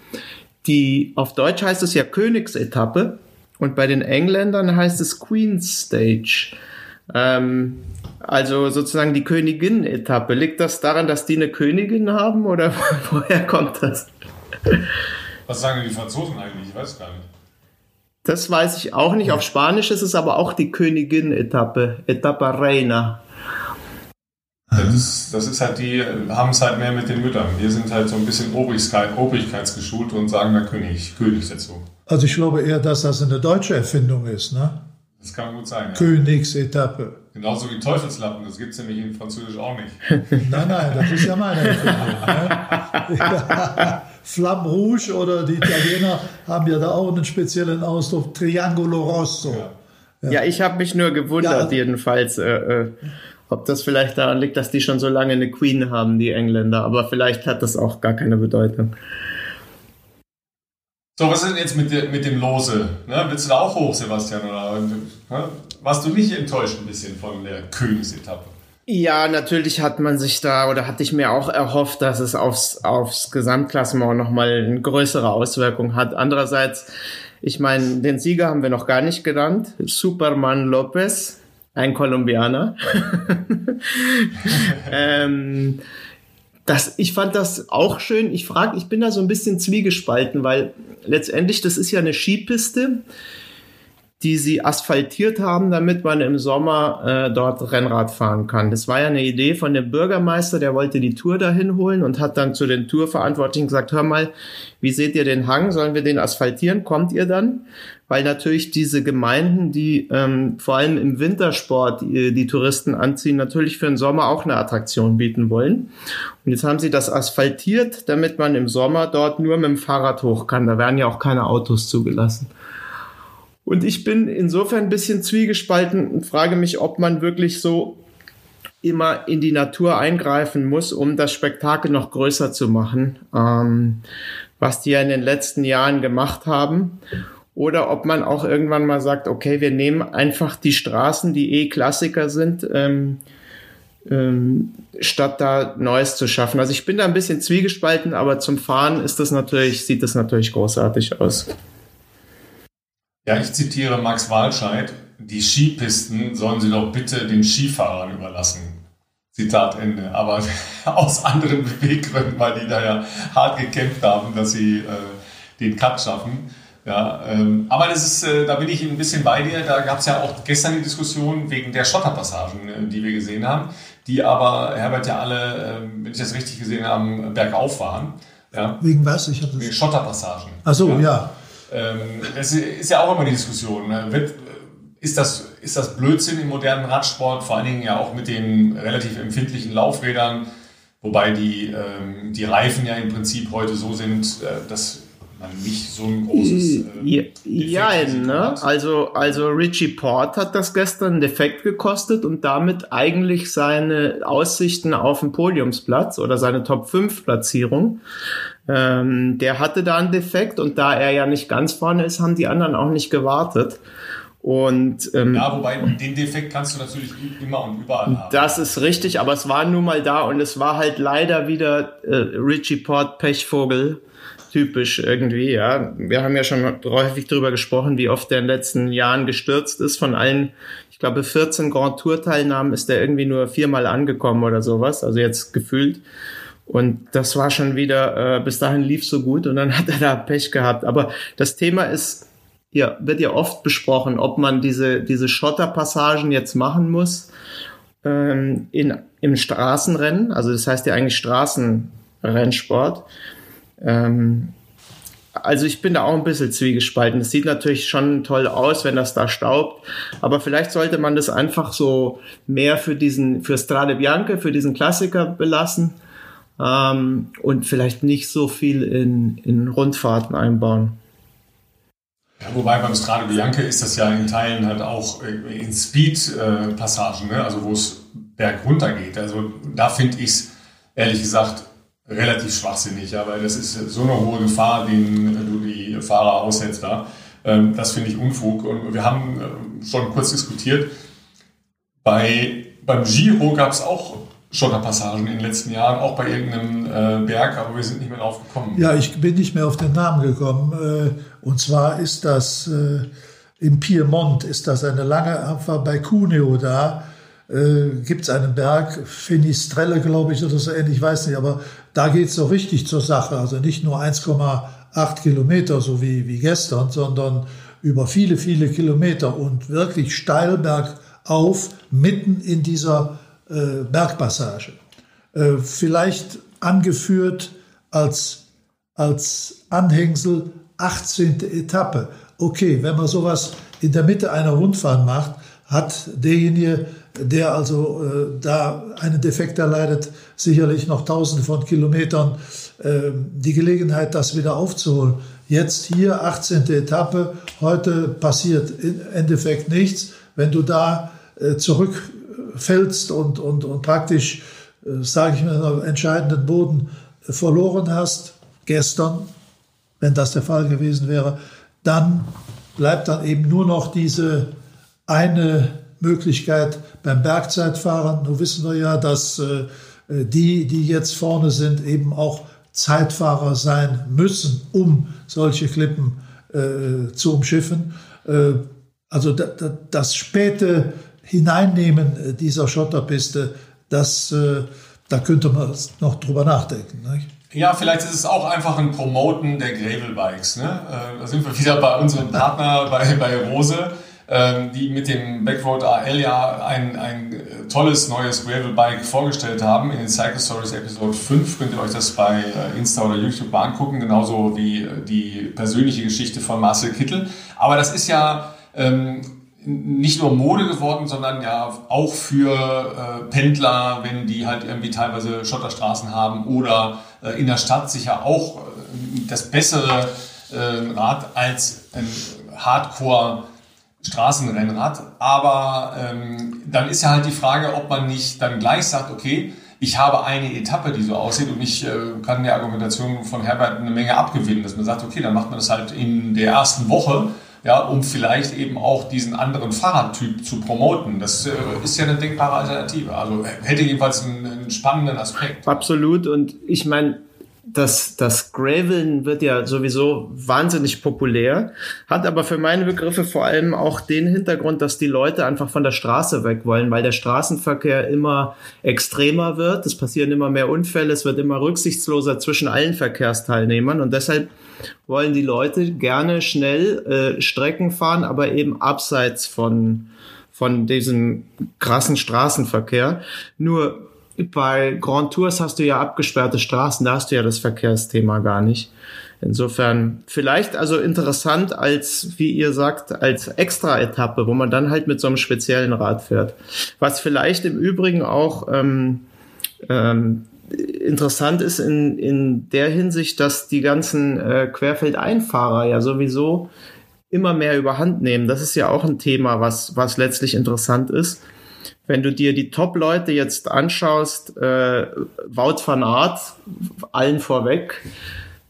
die auf Deutsch heißt es ja Königsetappe und bei den Engländern heißt es Queen's Stage. Ähm, also sozusagen die Königin-Etappe. Liegt das daran, dass die eine Königin haben oder woher kommt das? Was sagen die Franzosen eigentlich? Ich weiß gar nicht. Das weiß ich auch nicht. Auf Spanisch ist es aber auch die Königin-Etappe. Etapa Reina. Das ist, das ist, halt die, haben es halt mehr mit den Müttern. Wir sind halt so ein bisschen Obrigkeit, obrigkeitsgeschult und sagen da König, König dazu. Also ich glaube eher, dass das eine deutsche Erfindung ist, ne? Das kann gut sein. Ja. Königsetappe. Genauso wie Teufelslappen, das gibt es nämlich in Französisch auch nicht. nein, nein, das ist ja meine Erfindung. Ne? Ja. Flamme Rouge oder die Italiener haben ja da auch einen speziellen Ausdruck, Triangolo Rosso. Ja, ja ich habe mich nur gewundert, also, jedenfalls, äh, äh, ob das vielleicht daran liegt, dass die schon so lange eine Queen haben, die Engländer. Aber vielleicht hat das auch gar keine Bedeutung. So, was ist denn jetzt mit, mit dem Lose? Ne? Willst du da auch hoch, Sebastian? Oder ne? warst du nicht enttäuscht ein bisschen von der Königsetappe? Ja, natürlich hat man sich da oder hatte ich mir auch erhofft, dass es aufs, aufs Gesamtklassement nochmal eine größere Auswirkung hat. Andererseits, ich meine, den Sieger haben wir noch gar nicht genannt. Superman Lopez. ein Kolumbianer. ähm, das, ich fand das auch schön. Ich frage, ich bin da so ein bisschen zwiegespalten, weil letztendlich das ist ja eine Skipiste die sie asphaltiert haben, damit man im Sommer äh, dort Rennrad fahren kann. Das war ja eine Idee von dem Bürgermeister, der wollte die Tour dahin holen und hat dann zu den Tourverantwortlichen gesagt, hör mal, wie seht ihr den Hang? Sollen wir den asphaltieren? Kommt ihr dann? Weil natürlich diese Gemeinden, die ähm, vor allem im Wintersport die, die Touristen anziehen, natürlich für den Sommer auch eine Attraktion bieten wollen. Und jetzt haben sie das asphaltiert, damit man im Sommer dort nur mit dem Fahrrad hoch kann. Da werden ja auch keine Autos zugelassen. Und ich bin insofern ein bisschen zwiegespalten und frage mich, ob man wirklich so immer in die Natur eingreifen muss, um das Spektakel noch größer zu machen, ähm, was die ja in den letzten Jahren gemacht haben. Oder ob man auch irgendwann mal sagt, okay, wir nehmen einfach die Straßen, die eh Klassiker sind, ähm, ähm, statt da Neues zu schaffen. Also ich bin da ein bisschen zwiegespalten, aber zum Fahren ist das natürlich, sieht das natürlich großartig aus. Ja, ich zitiere Max Walscheid, die Skipisten sollen sie doch bitte den Skifahrern überlassen. Zitat Ende. Aber aus anderen Beweggründen, weil die da ja hart gekämpft haben, dass sie äh, den Cut schaffen. Ja, ähm, aber das ist, äh, da bin ich ein bisschen bei dir. Da gab es ja auch gestern die Diskussion wegen der Schotterpassagen, äh, die wir gesehen haben, die aber, Herbert, ja alle, äh, wenn ich das richtig gesehen habe, bergauf waren. Ja. Wegen was? Ich das wegen Schotterpassagen. Ach so, ja. ja. Ähm, das ist ja auch immer die Diskussion. Ne? Ist, das, ist das Blödsinn im modernen Radsport, vor allen Dingen ja auch mit den relativ empfindlichen Laufrädern, wobei die, ähm, die Reifen ja im Prinzip heute so sind, äh, dass man nicht so ein großes. Äh, ja, ne? also, also Richie Port hat das gestern einen Defekt gekostet und damit eigentlich seine Aussichten auf den Podiumsplatz oder seine Top 5 Platzierung ähm, der hatte da einen Defekt und da er ja nicht ganz vorne ist, haben die anderen auch nicht gewartet. Und, ähm, ja, wobei den Defekt kannst du natürlich immer und überall haben. Das ist richtig, aber es war nun mal da und es war halt leider wieder äh, Richie Port Pechvogel typisch irgendwie, ja. Wir haben ja schon häufig darüber gesprochen, wie oft der in den letzten Jahren gestürzt ist. Von allen, ich glaube, 14 Grand Tour Teilnahmen ist der irgendwie nur viermal angekommen oder sowas, also jetzt gefühlt. Und das war schon wieder, äh, bis dahin lief so gut und dann hat er da Pech gehabt. Aber das Thema ist, ja, wird ja oft besprochen, ob man diese, diese Schotterpassagen jetzt machen muss ähm, in, im Straßenrennen. Also das heißt ja eigentlich Straßenrennsport. Ähm, also ich bin da auch ein bisschen zwiegespalten. Es sieht natürlich schon toll aus, wenn das da staubt, aber vielleicht sollte man das einfach so mehr für diesen, für Strade Bianche, für diesen Klassiker belassen ähm, und vielleicht nicht so viel in, in Rundfahrten einbauen. Ja, wobei beim Strade Bianche ist das ja in Teilen halt auch äh, in Speed-Passagen, ne? also wo es bergunter geht. Also da finde ich es ehrlich gesagt relativ schwachsinnig, ja, weil das ist so eine hohe Gefahr, den du die Fahrer aussetzt da. Ähm, das finde ich Unfug. Und wir haben äh, schon kurz diskutiert. Bei, beim Giro gab es auch Schotterpassagen in den letzten Jahren, auch bei irgendeinem äh, Berg, aber wir sind nicht mehr drauf gekommen. Ja, ich bin nicht mehr auf den Namen gekommen. Äh, und zwar ist das äh, im Piemont, ist das eine lange Abfahrt bei Cuneo da. Äh, Gibt es einen Berg, Finistrelle, glaube ich, oder so ähnlich, ich weiß nicht, aber da geht es so richtig zur Sache. Also nicht nur 1,8 Kilometer, so wie, wie gestern, sondern über viele, viele Kilometer und wirklich steil bergauf, mitten in dieser äh, Bergpassage. Äh, vielleicht angeführt als, als Anhängsel 18. Etappe. Okay, wenn man sowas in der Mitte einer Rundfahrt macht, hat derjenige, der also äh, da einen Defekt erleidet, sicherlich noch tausende von Kilometern äh, die Gelegenheit, das wieder aufzuholen. Jetzt hier 18. Etappe, heute passiert im Endeffekt nichts. Wenn du da äh, zurück fällst und, und, und praktisch, äh, sage ich mal, entscheidenden Boden verloren hast, gestern, wenn das der Fall gewesen wäre, dann bleibt dann eben nur noch diese eine Möglichkeit beim Bergzeitfahren. Nun wissen wir ja, dass äh, die, die jetzt vorne sind, eben auch Zeitfahrer sein müssen, um solche Klippen äh, zu umschiffen. Äh, also da, da, das späte Hineinnehmen äh, dieser Schotterpiste, das, äh, da könnte man noch drüber nachdenken. Nicht? Ja, vielleicht ist es auch einfach ein Promoten der Gravel Bikes. Ne? Äh, da sind wir wieder bei unserem Partner bei, bei Rose, ähm, die mit dem Backroad AL ja ein, ein tolles neues Gravel Bike vorgestellt haben. In den Cycle Stories Episode 5 könnt ihr euch das bei Insta oder YouTube mal angucken, genauso wie die persönliche Geschichte von Marcel Kittel. Aber das ist ja ähm, nicht nur Mode geworden, sondern ja auch für äh, Pendler, wenn die halt irgendwie teilweise Schotterstraßen haben oder äh, in der Stadt sicher auch äh, das bessere äh, Rad als ein Hardcore Straßenrennrad. Aber ähm, dann ist ja halt die Frage, ob man nicht dann gleich sagt, okay, ich habe eine Etappe, die so aussieht und ich äh, kann der Argumentation von Herbert eine Menge abgewinnen, dass man sagt, okay, dann macht man das halt in der ersten Woche ja, um vielleicht eben auch diesen anderen Fahrradtyp zu promoten. Das äh, ist ja eine denkbare Alternative. Also hätte jedenfalls einen, einen spannenden Aspekt. Absolut. Und ich meine, das, das Graveln wird ja sowieso wahnsinnig populär, hat aber für meine Begriffe vor allem auch den Hintergrund, dass die Leute einfach von der Straße weg wollen, weil der Straßenverkehr immer extremer wird. Es passieren immer mehr Unfälle, es wird immer rücksichtsloser zwischen allen Verkehrsteilnehmern und deshalb wollen die Leute gerne schnell äh, Strecken fahren, aber eben abseits von, von diesem krassen Straßenverkehr. Nur bei Grand Tours hast du ja abgesperrte Straßen, da hast du ja das Verkehrsthema gar nicht. Insofern vielleicht also interessant als, wie ihr sagt, als Extra-Etappe, wo man dann halt mit so einem speziellen Rad fährt. Was vielleicht im Übrigen auch ähm, ähm, interessant ist in, in der Hinsicht, dass die ganzen äh, Querfeldeinfahrer ja sowieso immer mehr überhand nehmen. Das ist ja auch ein Thema, was, was letztlich interessant ist. Wenn du dir die Top-Leute jetzt anschaust, äh, Wout van Aert, allen vorweg,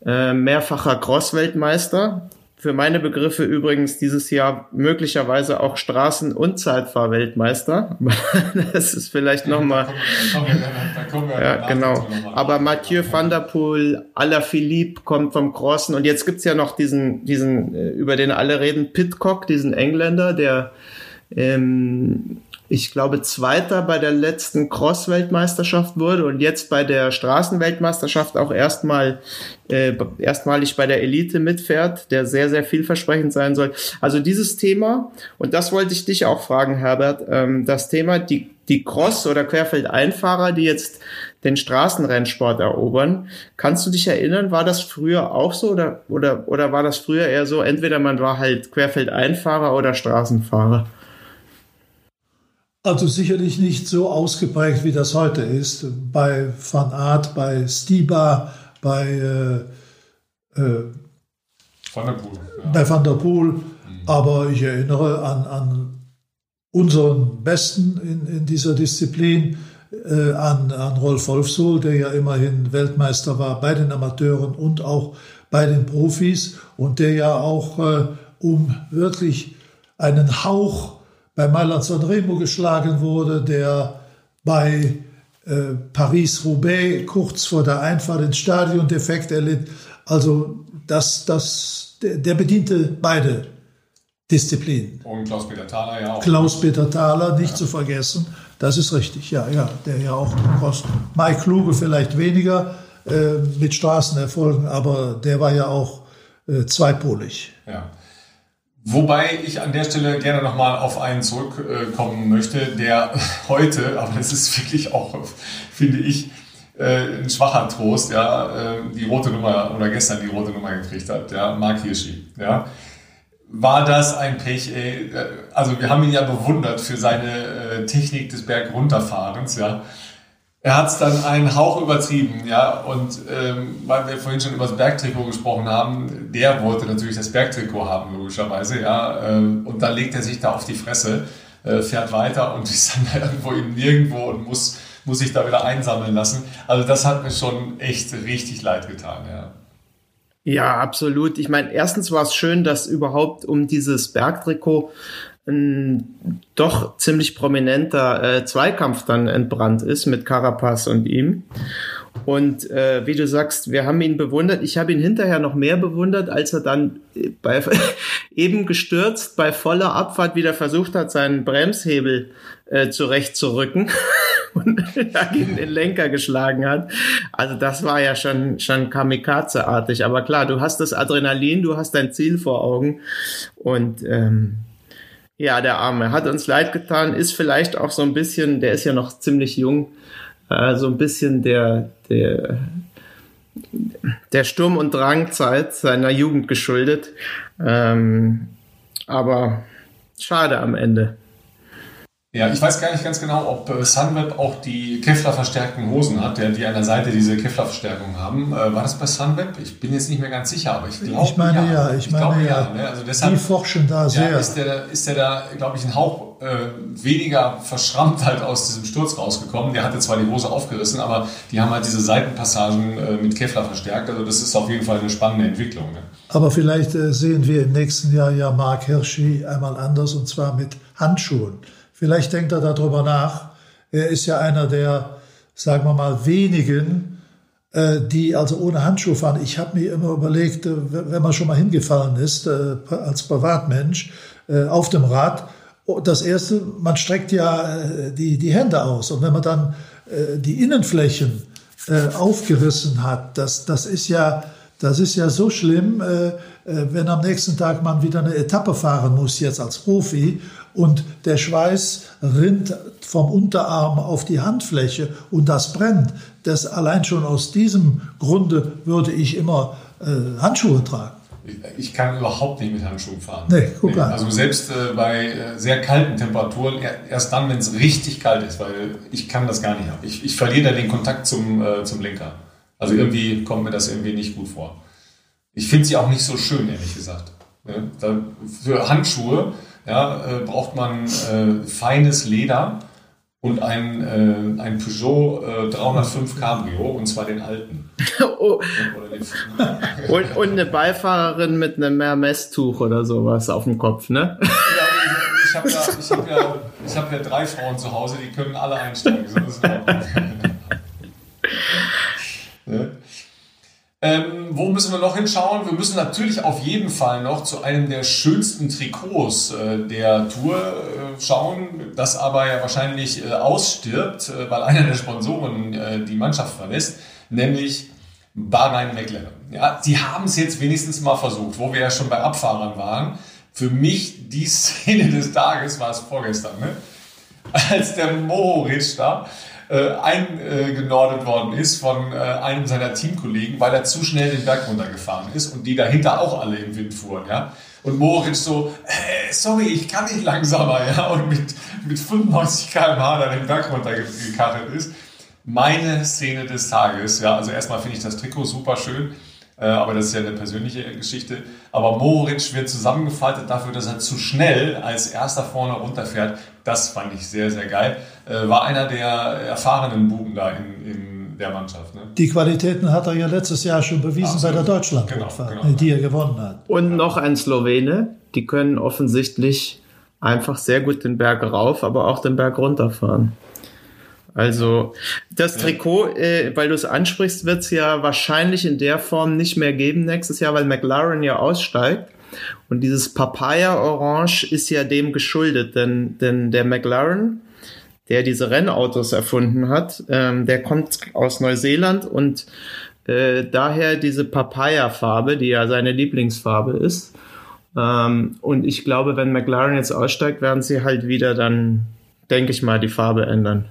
äh, mehrfacher Cross-Weltmeister, für meine Begriffe übrigens dieses Jahr möglicherweise auch Straßen- und Zeitfahrweltmeister. das ist vielleicht nochmal. Ja, genau. Aber Mathieu van der Poel, Alaphilippe kommt vom Crossen und jetzt gibt's ja noch diesen, diesen, äh, über den alle reden, Pitcock, diesen Engländer, der ähm, ich glaube, Zweiter bei der letzten Cross-Weltmeisterschaft wurde und jetzt bei der Straßenweltmeisterschaft auch erstmal äh, erstmalig bei der Elite mitfährt, der sehr, sehr vielversprechend sein soll. Also dieses Thema, und das wollte ich dich auch fragen, Herbert, ähm, das Thema, die, die Cross- oder Querfeldeinfahrer, die jetzt den Straßenrennsport erobern. Kannst du dich erinnern, war das früher auch so oder, oder, oder war das früher eher so, entweder man war halt Querfeldeinfahrer oder Straßenfahrer? Also sicherlich nicht so ausgeprägt, wie das heute ist. Bei Van Aert, bei Stiba, bei äh, äh, Van der Poel. Ja. Bei Van der Poel. Mhm. Aber ich erinnere an, an unseren Besten in, in dieser Disziplin, äh, an, an Rolf Wolfsohl, der ja immerhin Weltmeister war bei den Amateuren und auch bei den Profis und der ja auch äh, um wirklich einen Hauch bei Mailand Sanremo geschlagen wurde, der bei äh, Paris-Roubaix kurz vor der Einfahrt ins Stadion defekt erlitt. Also das, das, der, der bediente beide Disziplinen. Und Klaus-Peter Thaler ja auch. Klaus-Peter Thaler, nicht ja. zu vergessen. Das ist richtig, ja, ja. Der ja auch kostet. Mike Kluge vielleicht weniger äh, mit Straßenerfolgen, aber der war ja auch äh, zweipolig. Ja. Wobei ich an der Stelle gerne nochmal auf einen zurückkommen möchte, der heute, aber das ist wirklich auch, finde ich, äh, ein schwacher Trost, ja, äh, die rote Nummer oder gestern die rote Nummer gekriegt hat, ja, Mark Hirschi, ja. War das ein Pech, ey? Also wir haben ihn ja bewundert für seine äh, Technik des Bergrunterfahrens, ja. Er hat es dann einen Hauch übertrieben, ja. Und ähm, weil wir vorhin schon über das Bergtrikot gesprochen haben, der wollte natürlich das Bergtrikot haben, logischerweise, ja. Ähm, und dann legt er sich da auf die Fresse, äh, fährt weiter und ist dann irgendwo im Nirgendwo und muss, muss sich da wieder einsammeln lassen. Also das hat mir schon echt richtig leid getan, ja. Ja, absolut. Ich meine, erstens war es schön, dass überhaupt um dieses Bergtrikot ein doch ziemlich prominenter äh, Zweikampf dann entbrannt ist mit Carapaz und ihm. Und äh, wie du sagst, wir haben ihn bewundert. Ich habe ihn hinterher noch mehr bewundert, als er dann bei, eben gestürzt bei voller Abfahrt wieder versucht hat, seinen Bremshebel äh, zurechtzurücken und gegen den Lenker geschlagen hat. Also das war ja schon, schon Kamikaze-artig. Aber klar, du hast das Adrenalin, du hast dein Ziel vor Augen und ähm, ja, der Arme hat uns leid getan, ist vielleicht auch so ein bisschen, der ist ja noch ziemlich jung, äh, so ein bisschen der, der, der Sturm- und Drangzeit seiner Jugend geschuldet. Ähm, aber schade am Ende. Ja, ich weiß gar nicht ganz genau, ob äh, Sunweb auch die Kevlar-verstärkten Hosen hat, die an der Seite diese Kevlar-Verstärkung haben. Äh, war das bei Sunweb? Ich bin jetzt nicht mehr ganz sicher, aber ich glaube Ich meine ja, ja ich, ich meine ja. Ne? Also deshalb, die forschen da sehr. Ja, ist der, ist der da, glaube ich, ein Hauch äh, weniger verschrammt halt aus diesem Sturz rausgekommen. Der hatte zwar die Hose aufgerissen, aber die haben halt diese Seitenpassagen äh, mit Kevlar verstärkt. Also das ist auf jeden Fall eine spannende Entwicklung. Ne? Aber vielleicht äh, sehen wir im nächsten Jahr ja Mark Hirschi einmal anders und zwar mit Handschuhen. Vielleicht denkt er darüber nach. Er ist ja einer der, sagen wir mal, wenigen, äh, die also ohne Handschuhe fahren. Ich habe mir immer überlegt, äh, wenn man schon mal hingefallen ist, äh, als Privatmensch, auf dem Rad, oh, das erste, man streckt ja die, die Hände aus. Und wenn man dann die Innenflächen aufgerissen hat, das, das ist ja, das ist ja so schlimm, wenn am nächsten Tag man wieder eine Etappe fahren muss, jetzt als Profi, und der Schweiß rinnt vom Unterarm auf die Handfläche und das brennt. Das allein schon aus diesem Grunde würde ich immer äh, Handschuhe tragen. Ich kann überhaupt nicht mit Handschuhen fahren. Nee, guck nee. Also selbst äh, bei äh, sehr kalten Temperaturen, erst dann, wenn es richtig kalt ist, weil ich kann das gar nicht haben. Ich, ich verliere da den Kontakt zum, äh, zum Lenker. Also irgendwie kommt mir das irgendwie nicht gut vor. Ich finde sie auch nicht so schön, ehrlich gesagt. Ja, für Handschuhe ja, äh, braucht man äh, feines Leder und ein, äh, ein Peugeot 305 äh, Cabrio, und zwar den alten. oh. und, und eine Beifahrerin mit einem Hermes-Tuch oder sowas auf dem Kopf, ne? ja, ich, habe ja, ich hab ja, ich hab ja drei Frauen zu Hause, die können alle einsteigen. So ne? Ähm, wo müssen wir noch hinschauen? Wir müssen natürlich auf jeden Fall noch zu einem der schönsten Trikots äh, der Tour äh, schauen, das aber ja wahrscheinlich äh, ausstirbt, äh, weil einer der Sponsoren äh, die Mannschaft verlässt, nämlich Bahrain McLaren. Ja, sie haben es jetzt wenigstens mal versucht, wo wir ja schon bei Abfahrern waren. Für mich die Szene des Tages war es vorgestern, ne? als der Moritz da äh, eingenordet worden ist von äh, einem seiner Teamkollegen, weil er zu schnell den Berg runtergefahren ist und die dahinter auch alle im Wind fuhren. Ja? Und Moritz so, äh, sorry, ich kann nicht langsamer, ja, und mit, mit 95 km/h da den Berg runtergekachelt ist. Meine Szene des Tages, ja, also erstmal finde ich das Trikot super schön. Äh, aber das ist ja eine persönliche Geschichte. Aber Moritz wird zusammengefaltet dafür, dass er zu schnell als erster vorne runterfährt. Das fand ich sehr, sehr geil. Äh, war einer der erfahrenen Buben da in, in der Mannschaft. Ne? Die Qualitäten hat er ja letztes Jahr schon bewiesen Absolut. bei der Deutschlandrundfahrt, genau, genau. die er gewonnen hat. Und noch ein Slowene. Die können offensichtlich einfach sehr gut den Berg rauf, aber auch den Berg runterfahren. Also das Trikot, äh, weil du es ansprichst, wird es ja wahrscheinlich in der Form nicht mehr geben nächstes Jahr, weil McLaren ja aussteigt. Und dieses Papaya-Orange ist ja dem geschuldet, denn, denn der McLaren, der diese Rennautos erfunden hat, ähm, der kommt aus Neuseeland und äh, daher diese Papaya-Farbe, die ja seine Lieblingsfarbe ist. Ähm, und ich glaube, wenn McLaren jetzt aussteigt, werden sie halt wieder dann, denke ich mal, die Farbe ändern.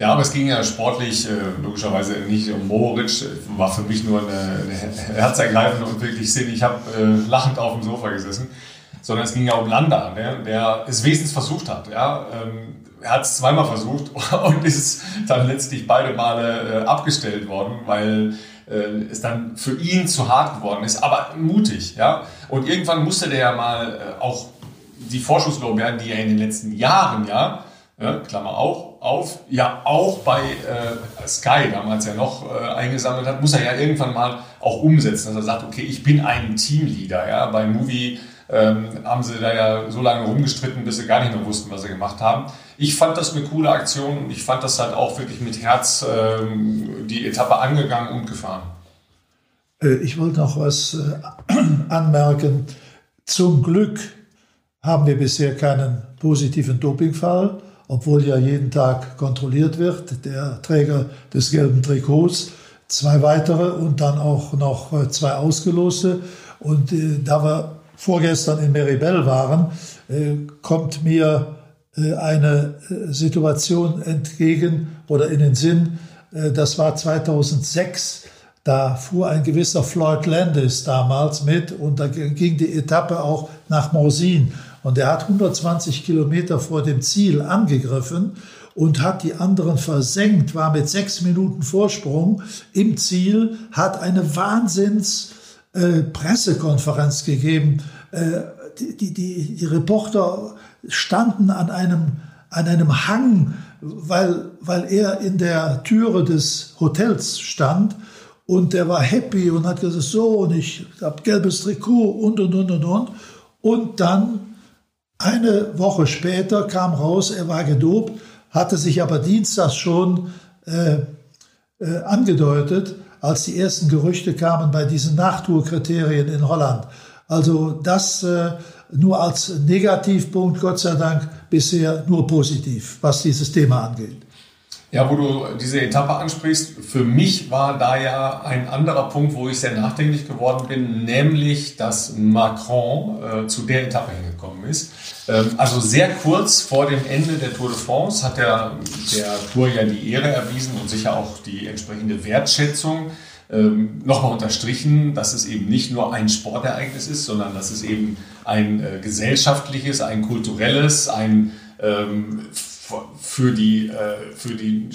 Ja, aber es ging ja sportlich äh, logischerweise nicht um Moritz. War für mich nur eine, eine herzergreifende und wirklich Sinn. Ich habe äh, lachend auf dem Sofa gesessen. Sondern es ging ja um Landa, der, der es wesentlich versucht hat. Ja? Ähm, er hat es zweimal versucht und ist dann letztlich beide Male äh, abgestellt worden, weil äh, es dann für ihn zu hart geworden ist. Aber mutig. Ja? Und irgendwann musste der ja mal äh, auch die Vorschusslorbeeren, die er in den letzten Jahren ja ja, Klammer auch, auf, ja auch bei äh, Sky damals ja noch äh, eingesammelt hat, muss er ja irgendwann mal auch umsetzen, dass er sagt, okay, ich bin ein Teamleader. Ja? Bei Movie ähm, haben sie da ja so lange rumgestritten, bis sie gar nicht mehr wussten, was sie gemacht haben. ich fand das eine coole Aktion und ich fand das halt auch wirklich mit Herz ähm, die Etappe angegangen und gefahren. Äh, ich wollte noch was äh, anmerken. Zum Glück haben wir bisher keinen positiven Dopingfall, obwohl ja jeden Tag kontrolliert wird. Der Träger des gelben Trikots, zwei weitere und dann auch noch äh, zwei ausgeloste. Und äh, da wir vorgestern in Meribel waren, äh, kommt mir äh, eine äh, Situation entgegen oder in den Sinn, äh, das war 2006. Da fuhr ein gewisser Floyd Landis damals mit und da ging die Etappe auch nach Morsin. Und er hat 120 Kilometer vor dem Ziel angegriffen und hat die anderen versenkt, war mit sechs Minuten Vorsprung im Ziel, hat eine Wahnsinns äh, gegeben. Äh, die, die, die, die Reporter standen an einem, an einem Hang, weil, weil er in der Türe des Hotels stand und der war happy und hat gesagt, so, und ich habe gelbes Trikot und, und, und, und, und. Und dann eine Woche später kam raus, er war gedopt, hatte sich aber dienstags schon äh, äh, angedeutet, als die ersten Gerüchte kamen bei diesen Nachtourkriterien in Holland. Also das äh, nur als Negativpunkt, Gott sei Dank, bisher nur positiv, was dieses Thema angeht. Ja, wo du diese Etappe ansprichst, für mich war da ja ein anderer Punkt, wo ich sehr nachdenklich geworden bin, nämlich, dass Macron äh, zu der Etappe hingekommen ist. Ähm, also sehr kurz vor dem Ende der Tour de France hat er der Tour ja die Ehre erwiesen und sicher auch die entsprechende Wertschätzung ähm, nochmal unterstrichen, dass es eben nicht nur ein Sportereignis ist, sondern dass es eben ein äh, gesellschaftliches, ein kulturelles, ein ähm, für die, äh, für die,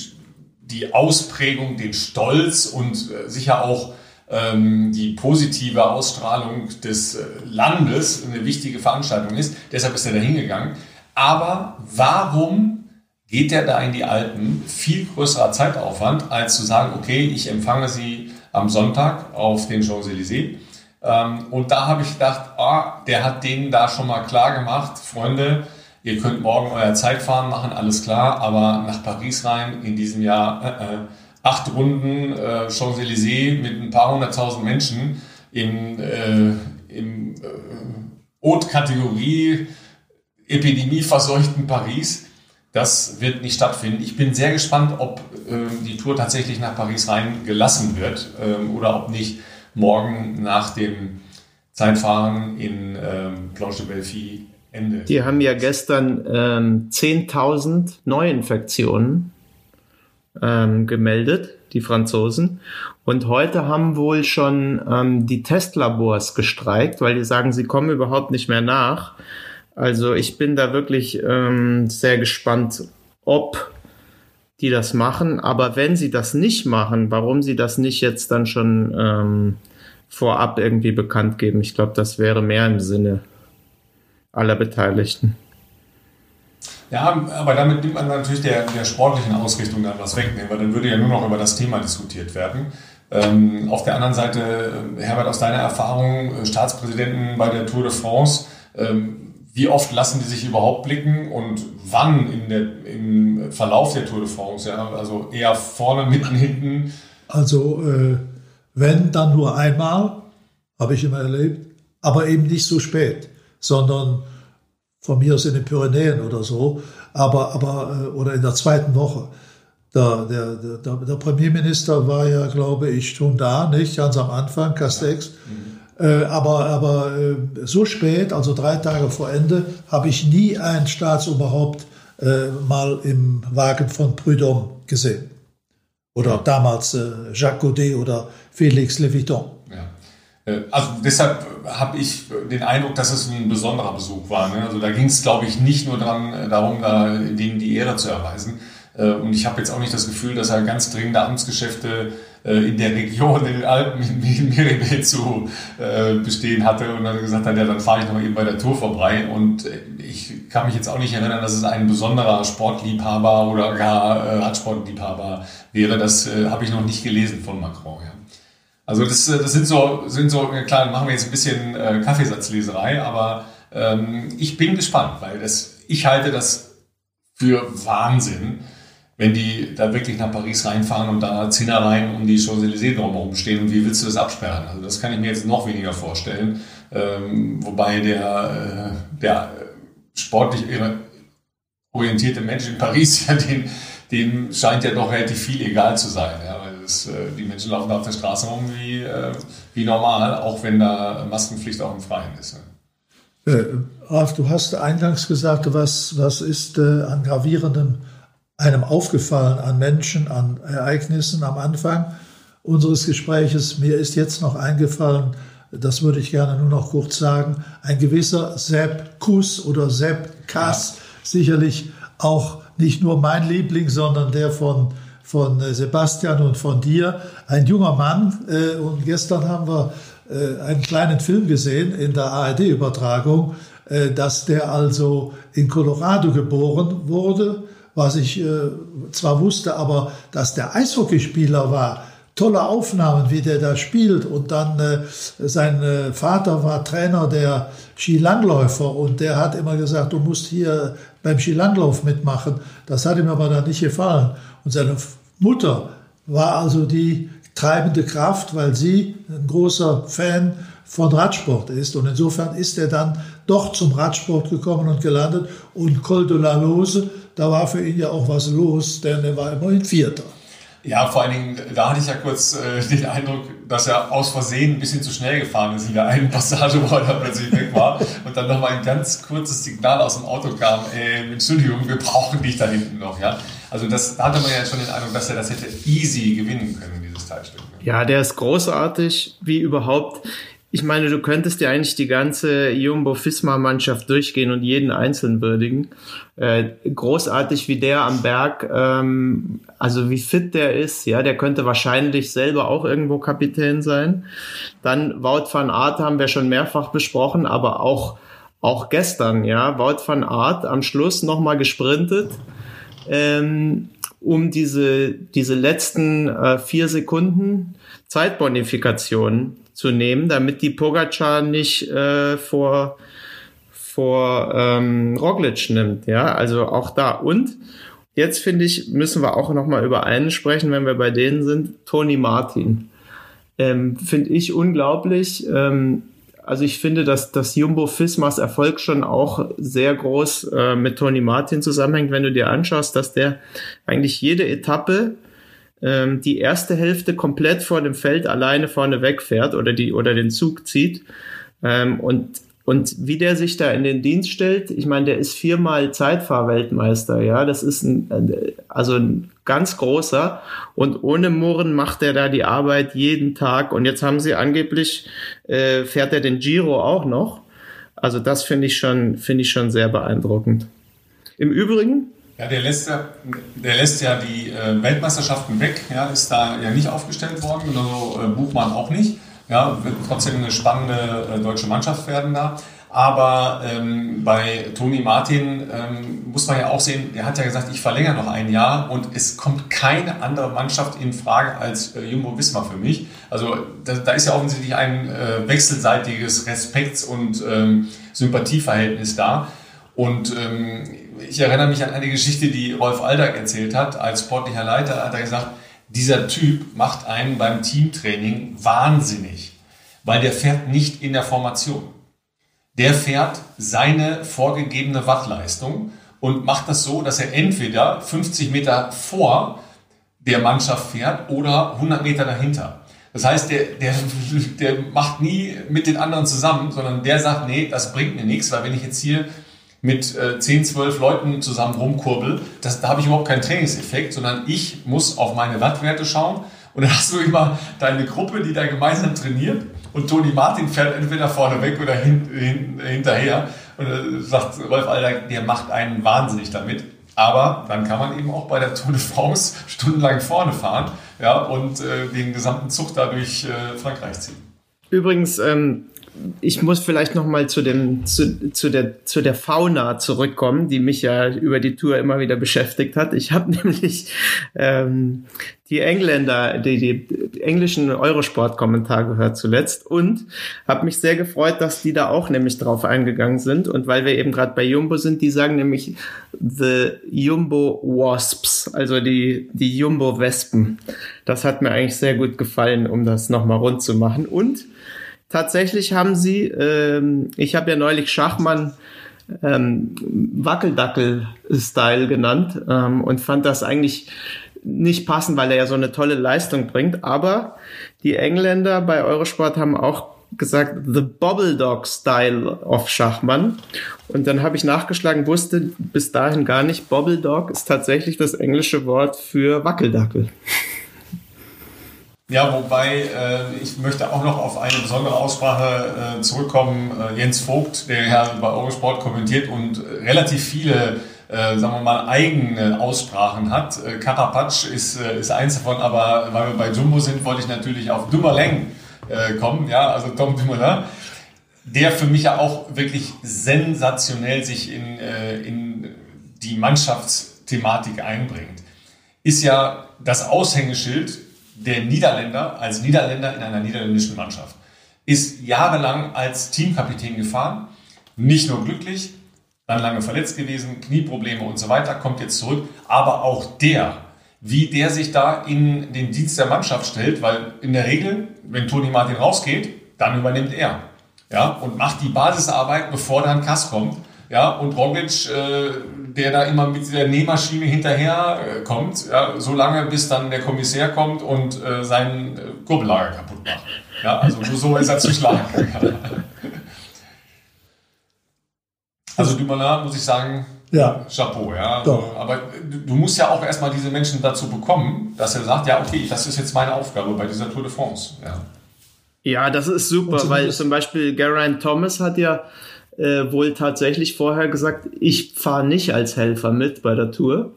die Ausprägung, den Stolz und äh, sicher auch ähm, die positive Ausstrahlung des äh, Landes eine wichtige Veranstaltung ist. Deshalb ist er da hingegangen. Aber warum geht er da in die Alpen? Viel größerer Zeitaufwand, als zu sagen, okay, ich empfange Sie am Sonntag auf den Champs-Élysées. Ähm, und da habe ich gedacht, ah, der hat denen da schon mal klar gemacht, Freunde, ihr könnt morgen euer Zeitfahren machen, alles klar, aber nach Paris rein in diesem Jahr äh, äh, acht Runden äh, Champs-Élysées mit ein paar hunderttausend Menschen im, äh, im äh, Haute-Kategorie epidemieverseuchten Paris. Das wird nicht stattfinden. Ich bin sehr gespannt, ob äh, die Tour tatsächlich nach Paris rein gelassen wird äh, oder ob nicht morgen nach dem Zeitfahren in ähm, Planche de Belfi Ende. Die haben ja gestern ähm, 10.000 Neuinfektionen ähm, gemeldet, die Franzosen. Und heute haben wohl schon ähm, die Testlabors gestreikt, weil die sagen, sie kommen überhaupt nicht mehr nach. Also ich bin da wirklich ähm, sehr gespannt, ob die das machen. Aber wenn sie das nicht machen, warum sie das nicht jetzt dann schon ähm, vorab irgendwie bekannt geben? Ich glaube, das wäre mehr im Sinne aller Beteiligten. Ja, aber damit nimmt man natürlich der, der sportlichen Ausrichtung dann was weg, ne? weil dann würde ja nur noch über das Thema diskutiert werden. Ähm, auf der anderen Seite, äh, Herbert, aus deiner Erfahrung, äh, Staatspräsidenten bei der Tour de France, ähm, wie oft lassen die sich überhaupt blicken und wann in der, im Verlauf der Tour de France? Ja? Also eher vorne, mitten, hinten? Also äh, wenn, dann nur einmal, habe ich immer erlebt, aber eben nicht so spät sondern von mir aus in den Pyrenäen oder so, aber, aber äh, oder in der zweiten Woche. Der, der, der, der Premierminister war ja, glaube ich, schon da, nicht ganz am Anfang, Castex. Ja. Mhm. Äh, aber aber äh, so spät, also drei Tage vor Ende, habe ich nie ein Staatsoberhaupt äh, mal im Wagen von Prudhomme gesehen. Oder damals äh, Jacques Godet oder Félix Leviton. Äh, also deshalb habe ich den Eindruck, dass es ein besonderer Besuch war. Ne? Also da ging es, glaube ich, nicht nur dran, äh, darum, da denen die Ehre zu erweisen. Äh, und ich habe jetzt auch nicht das Gefühl, dass er ganz dringende Amtsgeschäfte in der Region, in den Alpen, in Miribel zu bestehen hatte und dann gesagt hat, ja, dann fahre ich noch eben bei der Tour vorbei. Und ich kann mich jetzt auch nicht erinnern, dass es ein besonderer Sportliebhaber oder gar Radsportliebhaber wäre. Das habe ich noch nicht gelesen von Macron. Ja. Also das, äh, das sind so, sind so, klar, machen wir jetzt ein bisschen äh, Kaffeesatzleserei, aber ähm, ich bin gespannt, weil das, ich halte das für Wahnsinn, wenn die da wirklich nach Paris reinfahren und da Zinnereien um die Champs-Élysées drumherum stehen. Und wie willst du das absperren? Also das kann ich mir jetzt noch weniger vorstellen. Ähm, wobei der, äh, der sportlich orientierte Mensch in Paris, ja, den, dem scheint ja doch relativ viel egal zu sein. Ja, das, äh, die Menschen laufen da auf der Straße rum wie, äh, wie normal, auch wenn da Maskenpflicht auch im Freien ist. Ne? Ralf, du hast eingangs gesagt, was, was ist an gravierendem einem aufgefallen, an Menschen, an Ereignissen am Anfang unseres Gespräches. Mir ist jetzt noch eingefallen, das würde ich gerne nur noch kurz sagen, ein gewisser Sepp Kuss oder Sepp Kass, ja. sicherlich auch nicht nur mein Liebling, sondern der von, von äh, Sebastian und von dir. Ein junger Mann. Äh, und gestern haben wir äh, einen kleinen Film gesehen in der ARD-Übertragung, dass der also in Colorado geboren wurde, was ich zwar wusste, aber dass der Eishockeyspieler war, tolle Aufnahmen, wie der da spielt. Und dann äh, sein äh, Vater war Trainer der Skilangläufer und der hat immer gesagt, du musst hier beim Skilanglauf mitmachen. Das hat ihm aber dann nicht gefallen. Und seine Mutter war also die treibende Kraft, weil sie ein großer Fan von Radsport ist. Und insofern ist er dann doch zum Radsport gekommen und gelandet. Und Col de la Lose, da war für ihn ja auch was los, denn er war immerhin Vierter. Ja, vor allen Dingen, da hatte ich ja kurz äh, den Eindruck, dass er aus Versehen ein bisschen zu schnell gefahren ist in der einen Passage, wo er plötzlich weg war und dann nochmal ein ganz kurzes Signal aus dem Auto kam, äh, Entschuldigung, wir brauchen dich da hinten noch. Ja? Also das, da hatte man ja schon den Eindruck, dass er das hätte easy gewinnen können, dieses Teilstück. Ja, der ist großartig, wie überhaupt ich meine, du könntest ja eigentlich die ganze Jumbo-Fisma-Mannschaft durchgehen und jeden einzeln würdigen. Äh, großartig wie der am Berg, ähm, also wie fit der ist, ja, der könnte wahrscheinlich selber auch irgendwo Kapitän sein. Dann Wout van Aert haben wir schon mehrfach besprochen, aber auch, auch gestern, ja, Wout van Aert am Schluss nochmal gesprintet. Ähm, um diese, diese letzten äh, vier Sekunden Zeitbonifikation zu nehmen, damit die Pogacar nicht äh, vor, vor ähm, Roglic nimmt. Ja, also auch da. Und jetzt finde ich, müssen wir auch noch mal über einen sprechen, wenn wir bei denen sind. Tony Martin. Ähm, finde ich unglaublich. Ähm, also ich finde, dass das Jumbo Fismas Erfolg schon auch sehr groß äh, mit Tony Martin zusammenhängt, wenn du dir anschaust, dass der eigentlich jede Etappe ähm, die erste Hälfte komplett vor dem Feld alleine vorne wegfährt oder die oder den Zug zieht. Ähm, und und wie der sich da in den Dienst stellt, ich meine, der ist viermal Zeitfahrweltmeister, ja, das ist ein, also ein ganz großer und ohne Murren macht er da die Arbeit jeden Tag und jetzt haben sie angeblich, äh, fährt er den Giro auch noch, also das finde ich schon, finde ich schon sehr beeindruckend. Im Übrigen, ja, der lässt ja, der lässt ja die äh, Weltmeisterschaften weg, ja, ist da ja nicht aufgestellt worden, genauso äh, Buchmann auch nicht. Ja, wird trotzdem eine spannende äh, deutsche Mannschaft werden da. Aber ähm, bei Toni Martin ähm, muss man ja auch sehen, er hat ja gesagt, ich verlängere noch ein Jahr und es kommt keine andere Mannschaft in Frage als äh, Jumbo Wismar für mich. Also da, da ist ja offensichtlich ein äh, wechselseitiges Respekts- und ähm, Sympathieverhältnis da. Und ähm, ich erinnere mich an eine Geschichte, die Rolf Aldag erzählt hat. Als sportlicher Leiter hat er gesagt, dieser Typ macht einen beim Teamtraining wahnsinnig, weil der fährt nicht in der Formation. Der fährt seine vorgegebene Wattleistung und macht das so, dass er entweder 50 Meter vor der Mannschaft fährt oder 100 Meter dahinter. Das heißt, der, der, der macht nie mit den anderen zusammen, sondern der sagt, nee, das bringt mir nichts, weil wenn ich jetzt hier mit äh, 10, 12 Leuten zusammen rumkurbel, das, da habe ich überhaupt keinen Trainingseffekt, sondern ich muss auf meine Wattwerte schauen und dann hast du immer deine Gruppe, die da gemeinsam trainiert und Toni Martin fährt entweder vorne weg oder hin, hin, hinterher und äh, sagt Rolf Alter, der macht einen wahnsinnig damit. Aber dann kann man eben auch bei der Tour de France stundenlang vorne fahren ja, und äh, den gesamten Zug da durch äh, Frankreich ziehen. Übrigens, ähm, ich muss vielleicht noch mal zu dem zu, zu der zu der Fauna zurückkommen, die mich ja über die Tour immer wieder beschäftigt hat. Ich habe nämlich ähm, die Engländer, die, die englischen Eurosport-Kommentar gehört zuletzt und habe mich sehr gefreut, dass die da auch nämlich drauf eingegangen sind. Und weil wir eben gerade bei Jumbo sind, die sagen nämlich The Jumbo Wasps, also die, die Jumbo Wespen. Das hat mir eigentlich sehr gut gefallen, um das nochmal rund zu machen. Und tatsächlich haben sie, ähm, ich habe ja neulich Schachmann ähm, Wackeldackel-Style genannt ähm, und fand das eigentlich nicht passen, weil er ja so eine tolle Leistung bringt. Aber die Engländer bei Eurosport haben auch gesagt, The Bobble Dog Style of Schachmann. Und dann habe ich nachgeschlagen, wusste bis dahin gar nicht, Bobble Dog ist tatsächlich das englische Wort für Wackeldackel. Ja, wobei äh, ich möchte auch noch auf eine besondere Aussprache äh, zurückkommen. Äh, Jens Vogt, der ja bei Eurosport kommentiert und relativ viele äh, sagen wir mal, eigene Aussprachen hat. Äh, Karapatsch ist, äh, ist eins davon, aber weil wir bei Jumbo sind, wollte ich natürlich auf Dumoulin äh, kommen, ja, also Tom Dumoulin, der für mich ja auch wirklich sensationell sich in, in die Mannschaftsthematik einbringt. Ist ja das Aushängeschild der Niederländer als Niederländer in einer niederländischen Mannschaft. Ist jahrelang als Teamkapitän gefahren, nicht nur glücklich, dann lange verletzt gewesen, Knieprobleme und so weiter, kommt jetzt zurück. Aber auch der, wie der sich da in den Dienst der Mannschaft stellt, weil in der Regel, wenn Toni Martin rausgeht, dann übernimmt er. Ja, und macht die Basisarbeit, bevor dann Kass kommt. Ja, und Roglic, äh, der da immer mit der Nähmaschine hinterher äh, kommt, ja, so lange bis dann der Kommissär kommt und äh, seinen äh, Kurbellager kaputt macht. Ja, also so ist er zu schlagen. Also Dumoulin, muss ich sagen, ja. Chapeau, ja. Doch. Aber du musst ja auch erstmal diese Menschen dazu bekommen, dass er sagt, ja, okay, das ist jetzt meine Aufgabe bei dieser Tour de France. Ja, ja das ist super, weil zum Beispiel Geraint Thomas hat ja äh, wohl tatsächlich vorher gesagt, ich fahre nicht als Helfer mit bei der Tour.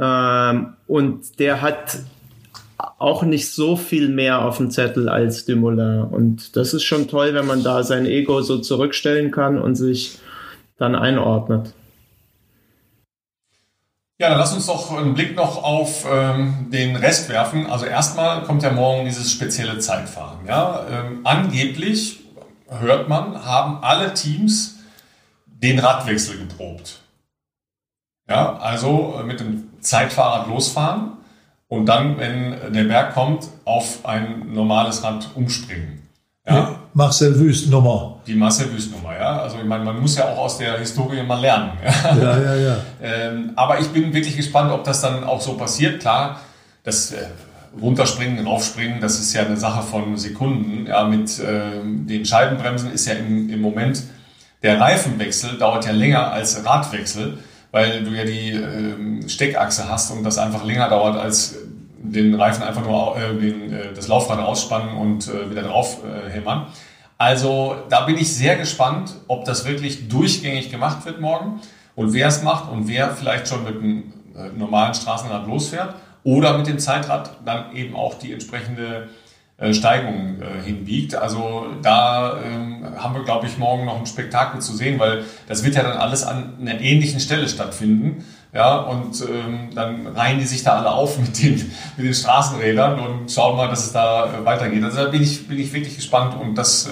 Ähm, und der hat auch nicht so viel mehr auf dem Zettel als Dumoulin. Und das ist schon toll, wenn man da sein Ego so zurückstellen kann und sich dann einordnet. Ja, dann lass uns doch einen Blick noch auf ähm, den Rest werfen. Also erstmal kommt ja morgen dieses spezielle Zeitfahren. Ja? Ähm, angeblich, hört man, haben alle Teams den Radwechsel geprobt. Ja, also äh, mit dem Zeitfahrrad losfahren und dann, wenn der Berg kommt, auf ein normales Rad umspringen. Ja? Marcel Wüst Nummer. Die Marcel Wüst Nummer, ja. Also ich meine, man muss ja auch aus der Historie mal lernen. Ja, ja, ja. ja. ähm, aber ich bin wirklich gespannt, ob das dann auch so passiert. Klar, das äh, Runterspringen, Raufspringen, das ist ja eine Sache von Sekunden. Ja, mit äh, den Scheibenbremsen ist ja im, im Moment der Reifenwechsel dauert ja länger als Radwechsel, weil du ja die äh, Steckachse hast und das einfach länger dauert als den Reifen einfach nur äh, den, äh, das Laufrad ausspannen und äh, wieder drauf äh, hämmern. Also da bin ich sehr gespannt, ob das wirklich durchgängig gemacht wird morgen und wer es macht und wer vielleicht schon mit einem normalen Straßenrad losfährt oder mit dem Zeitrad dann eben auch die entsprechende äh, Steigung äh, hinbiegt. Also da ähm, haben wir, glaube ich, morgen noch ein Spektakel zu sehen, weil das wird ja dann alles an einer ähnlichen Stelle stattfinden. Ja, und ähm, dann reihen die sich da alle auf mit den, mit den Straßenrädern und schauen mal, dass es da äh, weitergeht. Also da bin ich, bin ich wirklich gespannt und das, äh,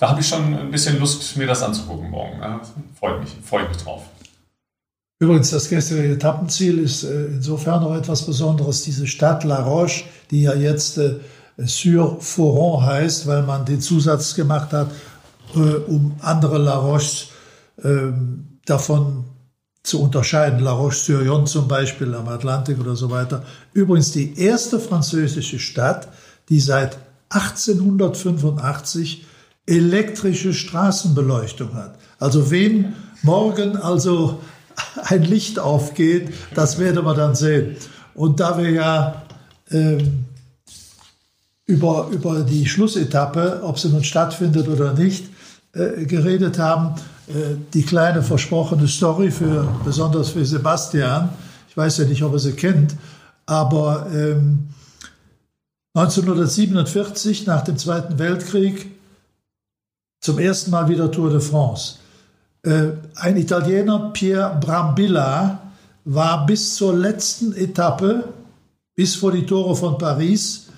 da habe ich schon ein bisschen Lust, mir das anzugucken morgen. Ja. Freut mich, freue mich drauf. Übrigens, das gestrige Etappenziel ist äh, insofern noch etwas Besonderes. Diese Stadt La Roche, die ja jetzt äh, sur Foron heißt, weil man den Zusatz gemacht hat, äh, um andere La Roche ähm, davon zu unterscheiden. La Roche-sur-Yon zum Beispiel am Atlantik oder so weiter. Übrigens die erste französische Stadt, die seit 1885 elektrische Straßenbeleuchtung hat. Also wem morgen also ein Licht aufgeht, das werden wir dann sehen. Und da wir ja ähm, über, über die Schlussetappe, ob sie nun stattfindet oder nicht, äh, geredet haben, äh, die kleine versprochene Story für besonders für Sebastian. Ich weiß ja nicht, ob er sie kennt, aber ähm, 1947 nach dem Zweiten Weltkrieg zum ersten Mal wieder Tour de France. Äh, ein Italiener, Pierre Brambilla, war bis zur letzten Etappe, bis vor die Tore von Paris,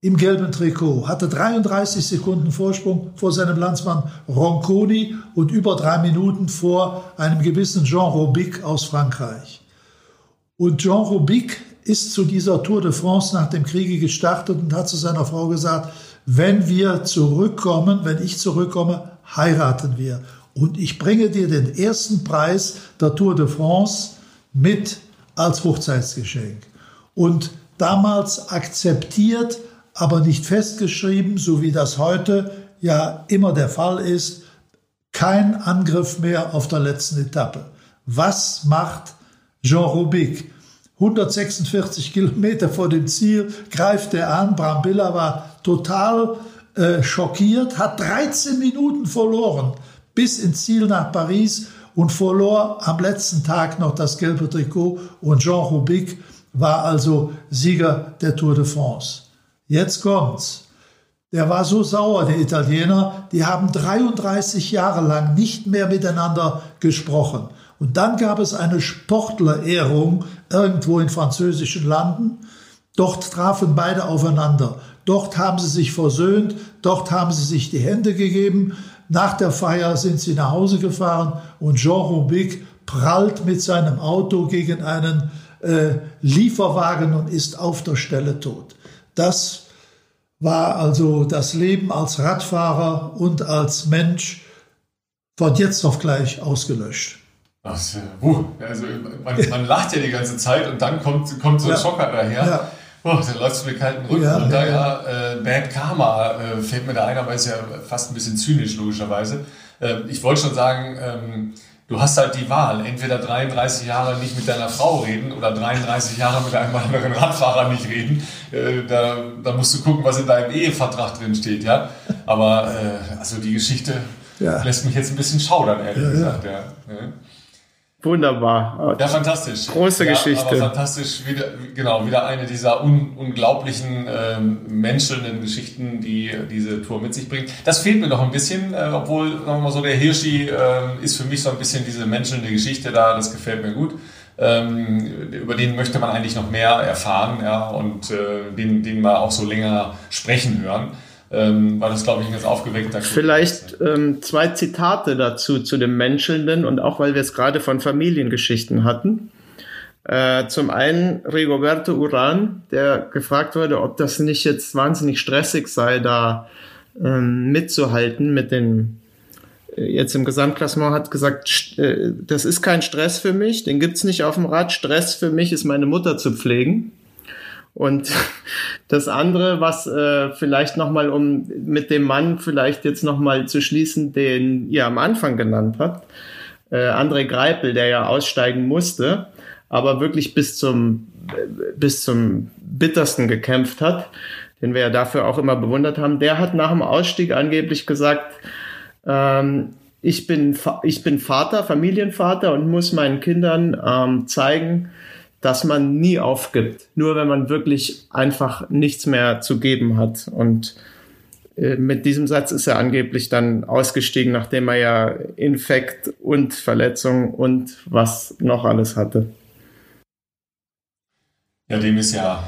im gelben Trikot, hatte 33 Sekunden Vorsprung vor seinem Landsmann Ronconi und über drei Minuten vor einem gewissen Jean Robic aus Frankreich. Und Jean Robic ist zu dieser Tour de France nach dem Kriege gestartet und hat zu seiner Frau gesagt, wenn wir zurückkommen, wenn ich zurückkomme, heiraten wir. Und ich bringe dir den ersten Preis der Tour de France mit als Hochzeitsgeschenk. Und damals akzeptiert, aber nicht festgeschrieben, so wie das heute ja immer der Fall ist, kein Angriff mehr auf der letzten Etappe. Was macht Jean Robic? 146 Kilometer vor dem Ziel greift er an. Brambilla war total äh, schockiert, hat 13 Minuten verloren bis ins Ziel nach Paris und verlor am letzten Tag noch das gelbe Trikot. Und Jean Robic war also Sieger der Tour de France. Jetzt kommt's. Der war so sauer, der Italiener. Die haben 33 Jahre lang nicht mehr miteinander gesprochen. Und dann gab es eine Sportlerehrung irgendwo in französischen Landen. Dort trafen beide aufeinander. Dort haben sie sich versöhnt. Dort haben sie sich die Hände gegeben. Nach der Feier sind sie nach Hause gefahren und Jean Robic prallt mit seinem Auto gegen einen äh, Lieferwagen und ist auf der Stelle tot. Das war also das Leben als Radfahrer und als Mensch von jetzt auf gleich ausgelöscht. Ach, uh, also man, man, lacht ja die ganze Zeit und dann kommt, kommt so ein ja. Schocker daher. Ja. Oh, da läuft es mir kalten Rücken ja, runter. Ja, ja. Äh, Bad Karma äh, fällt mir da ein, aber ist ja fast ein bisschen zynisch, logischerweise. Äh, ich wollte schon sagen, ähm, du hast halt die Wahl. Entweder 33 Jahre nicht mit deiner Frau reden oder 33 Jahre mit einem anderen Radfahrer nicht reden. Äh, da, da musst du gucken, was in deinem Ehevertrag drin steht. Ja? Aber äh, also die Geschichte lässt mich jetzt ein bisschen schaudern, ehrlich gesagt. Ja. Wunderbar. Ja, fantastisch. Große ja, Geschichte. Aber fantastisch, wieder, genau, wieder eine dieser un, unglaublichen ähm, menschelnden Geschichten, die diese Tour mit sich bringt. Das fehlt mir noch ein bisschen, äh, obwohl, sagen wir mal so, der Hirschi äh, ist für mich so ein bisschen diese menschelnde Geschichte da, das gefällt mir gut. Ähm, über den möchte man eigentlich noch mehr erfahren ja, und äh, den, den mal auch so länger sprechen hören ähm, war das, glaube ich, ein ganz aufgeweckter Vielleicht ähm, zwei Zitate dazu, zu dem Menschelnden und auch, weil wir es gerade von Familiengeschichten hatten. Äh, zum einen Rigoberto Uran, der gefragt wurde, ob das nicht jetzt wahnsinnig stressig sei, da ähm, mitzuhalten mit den äh, jetzt im Gesamtklassement hat gesagt, äh, das ist kein Stress für mich, den gibt's nicht auf dem Rad. Stress für mich ist meine Mutter zu pflegen. Und das andere, was äh, vielleicht nochmal, um mit dem Mann vielleicht jetzt nochmal zu schließen, den ihr am Anfang genannt habt, äh, André Greipel, der ja aussteigen musste, aber wirklich bis zum, äh, bis zum bittersten gekämpft hat, den wir ja dafür auch immer bewundert haben, der hat nach dem Ausstieg angeblich gesagt, ähm, ich bin, ich bin Vater, Familienvater und muss meinen Kindern ähm, zeigen, dass man nie aufgibt, nur wenn man wirklich einfach nichts mehr zu geben hat. Und äh, mit diesem Satz ist er angeblich dann ausgestiegen, nachdem er ja Infekt und Verletzung und was noch alles hatte. Ja, dem ist ja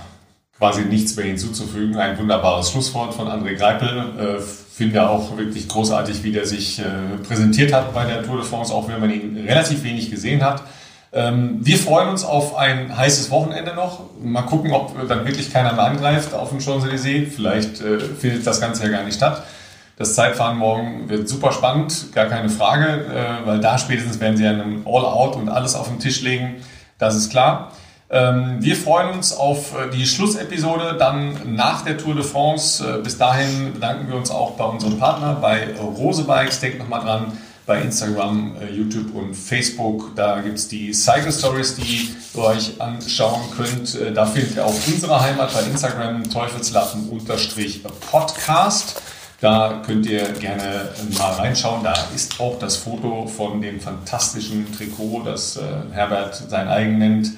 quasi nichts mehr hinzuzufügen. Ein wunderbares Schlusswort von André Greipel. Äh, Finde ja auch wirklich großartig, wie der sich äh, präsentiert hat bei der Tour de France, auch wenn man ihn relativ wenig gesehen hat. Ähm, wir freuen uns auf ein heißes Wochenende noch. Mal gucken, ob dann wirklich keiner mehr angreift auf dem Champs-Élysées. Vielleicht äh, findet das Ganze ja gar nicht statt. Das Zeitfahren morgen wird super spannend, gar keine Frage, äh, weil da spätestens werden sie einen All-Out und alles auf den Tisch legen. Das ist klar. Ähm, wir freuen uns auf äh, die Schlussepisode dann nach der Tour de France. Äh, bis dahin bedanken wir uns auch bei unserem Partner, bei Rose Bikes. Denkt nochmal dran, bei Instagram, äh, YouTube und Facebook. Da gibt es die Cycle Stories, die ihr euch anschauen könnt. Äh, da findet ihr auch unsere Heimat bei Instagram Teufelslappen-Podcast. Da könnt ihr gerne mal reinschauen. Da ist auch das Foto von dem fantastischen Trikot, das äh, Herbert sein eigen nennt,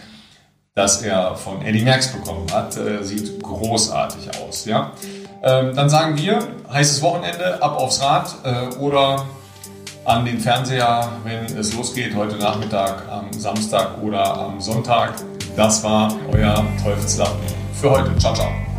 das er von Eddie Merckx bekommen hat. Sieht großartig aus. Ja? Ähm, dann sagen wir, heißes Wochenende, ab aufs Rad oder an den Fernseher, wenn es losgeht, heute Nachmittag, am Samstag oder am Sonntag. Das war euer Teufelslappen für heute. Ciao, ciao.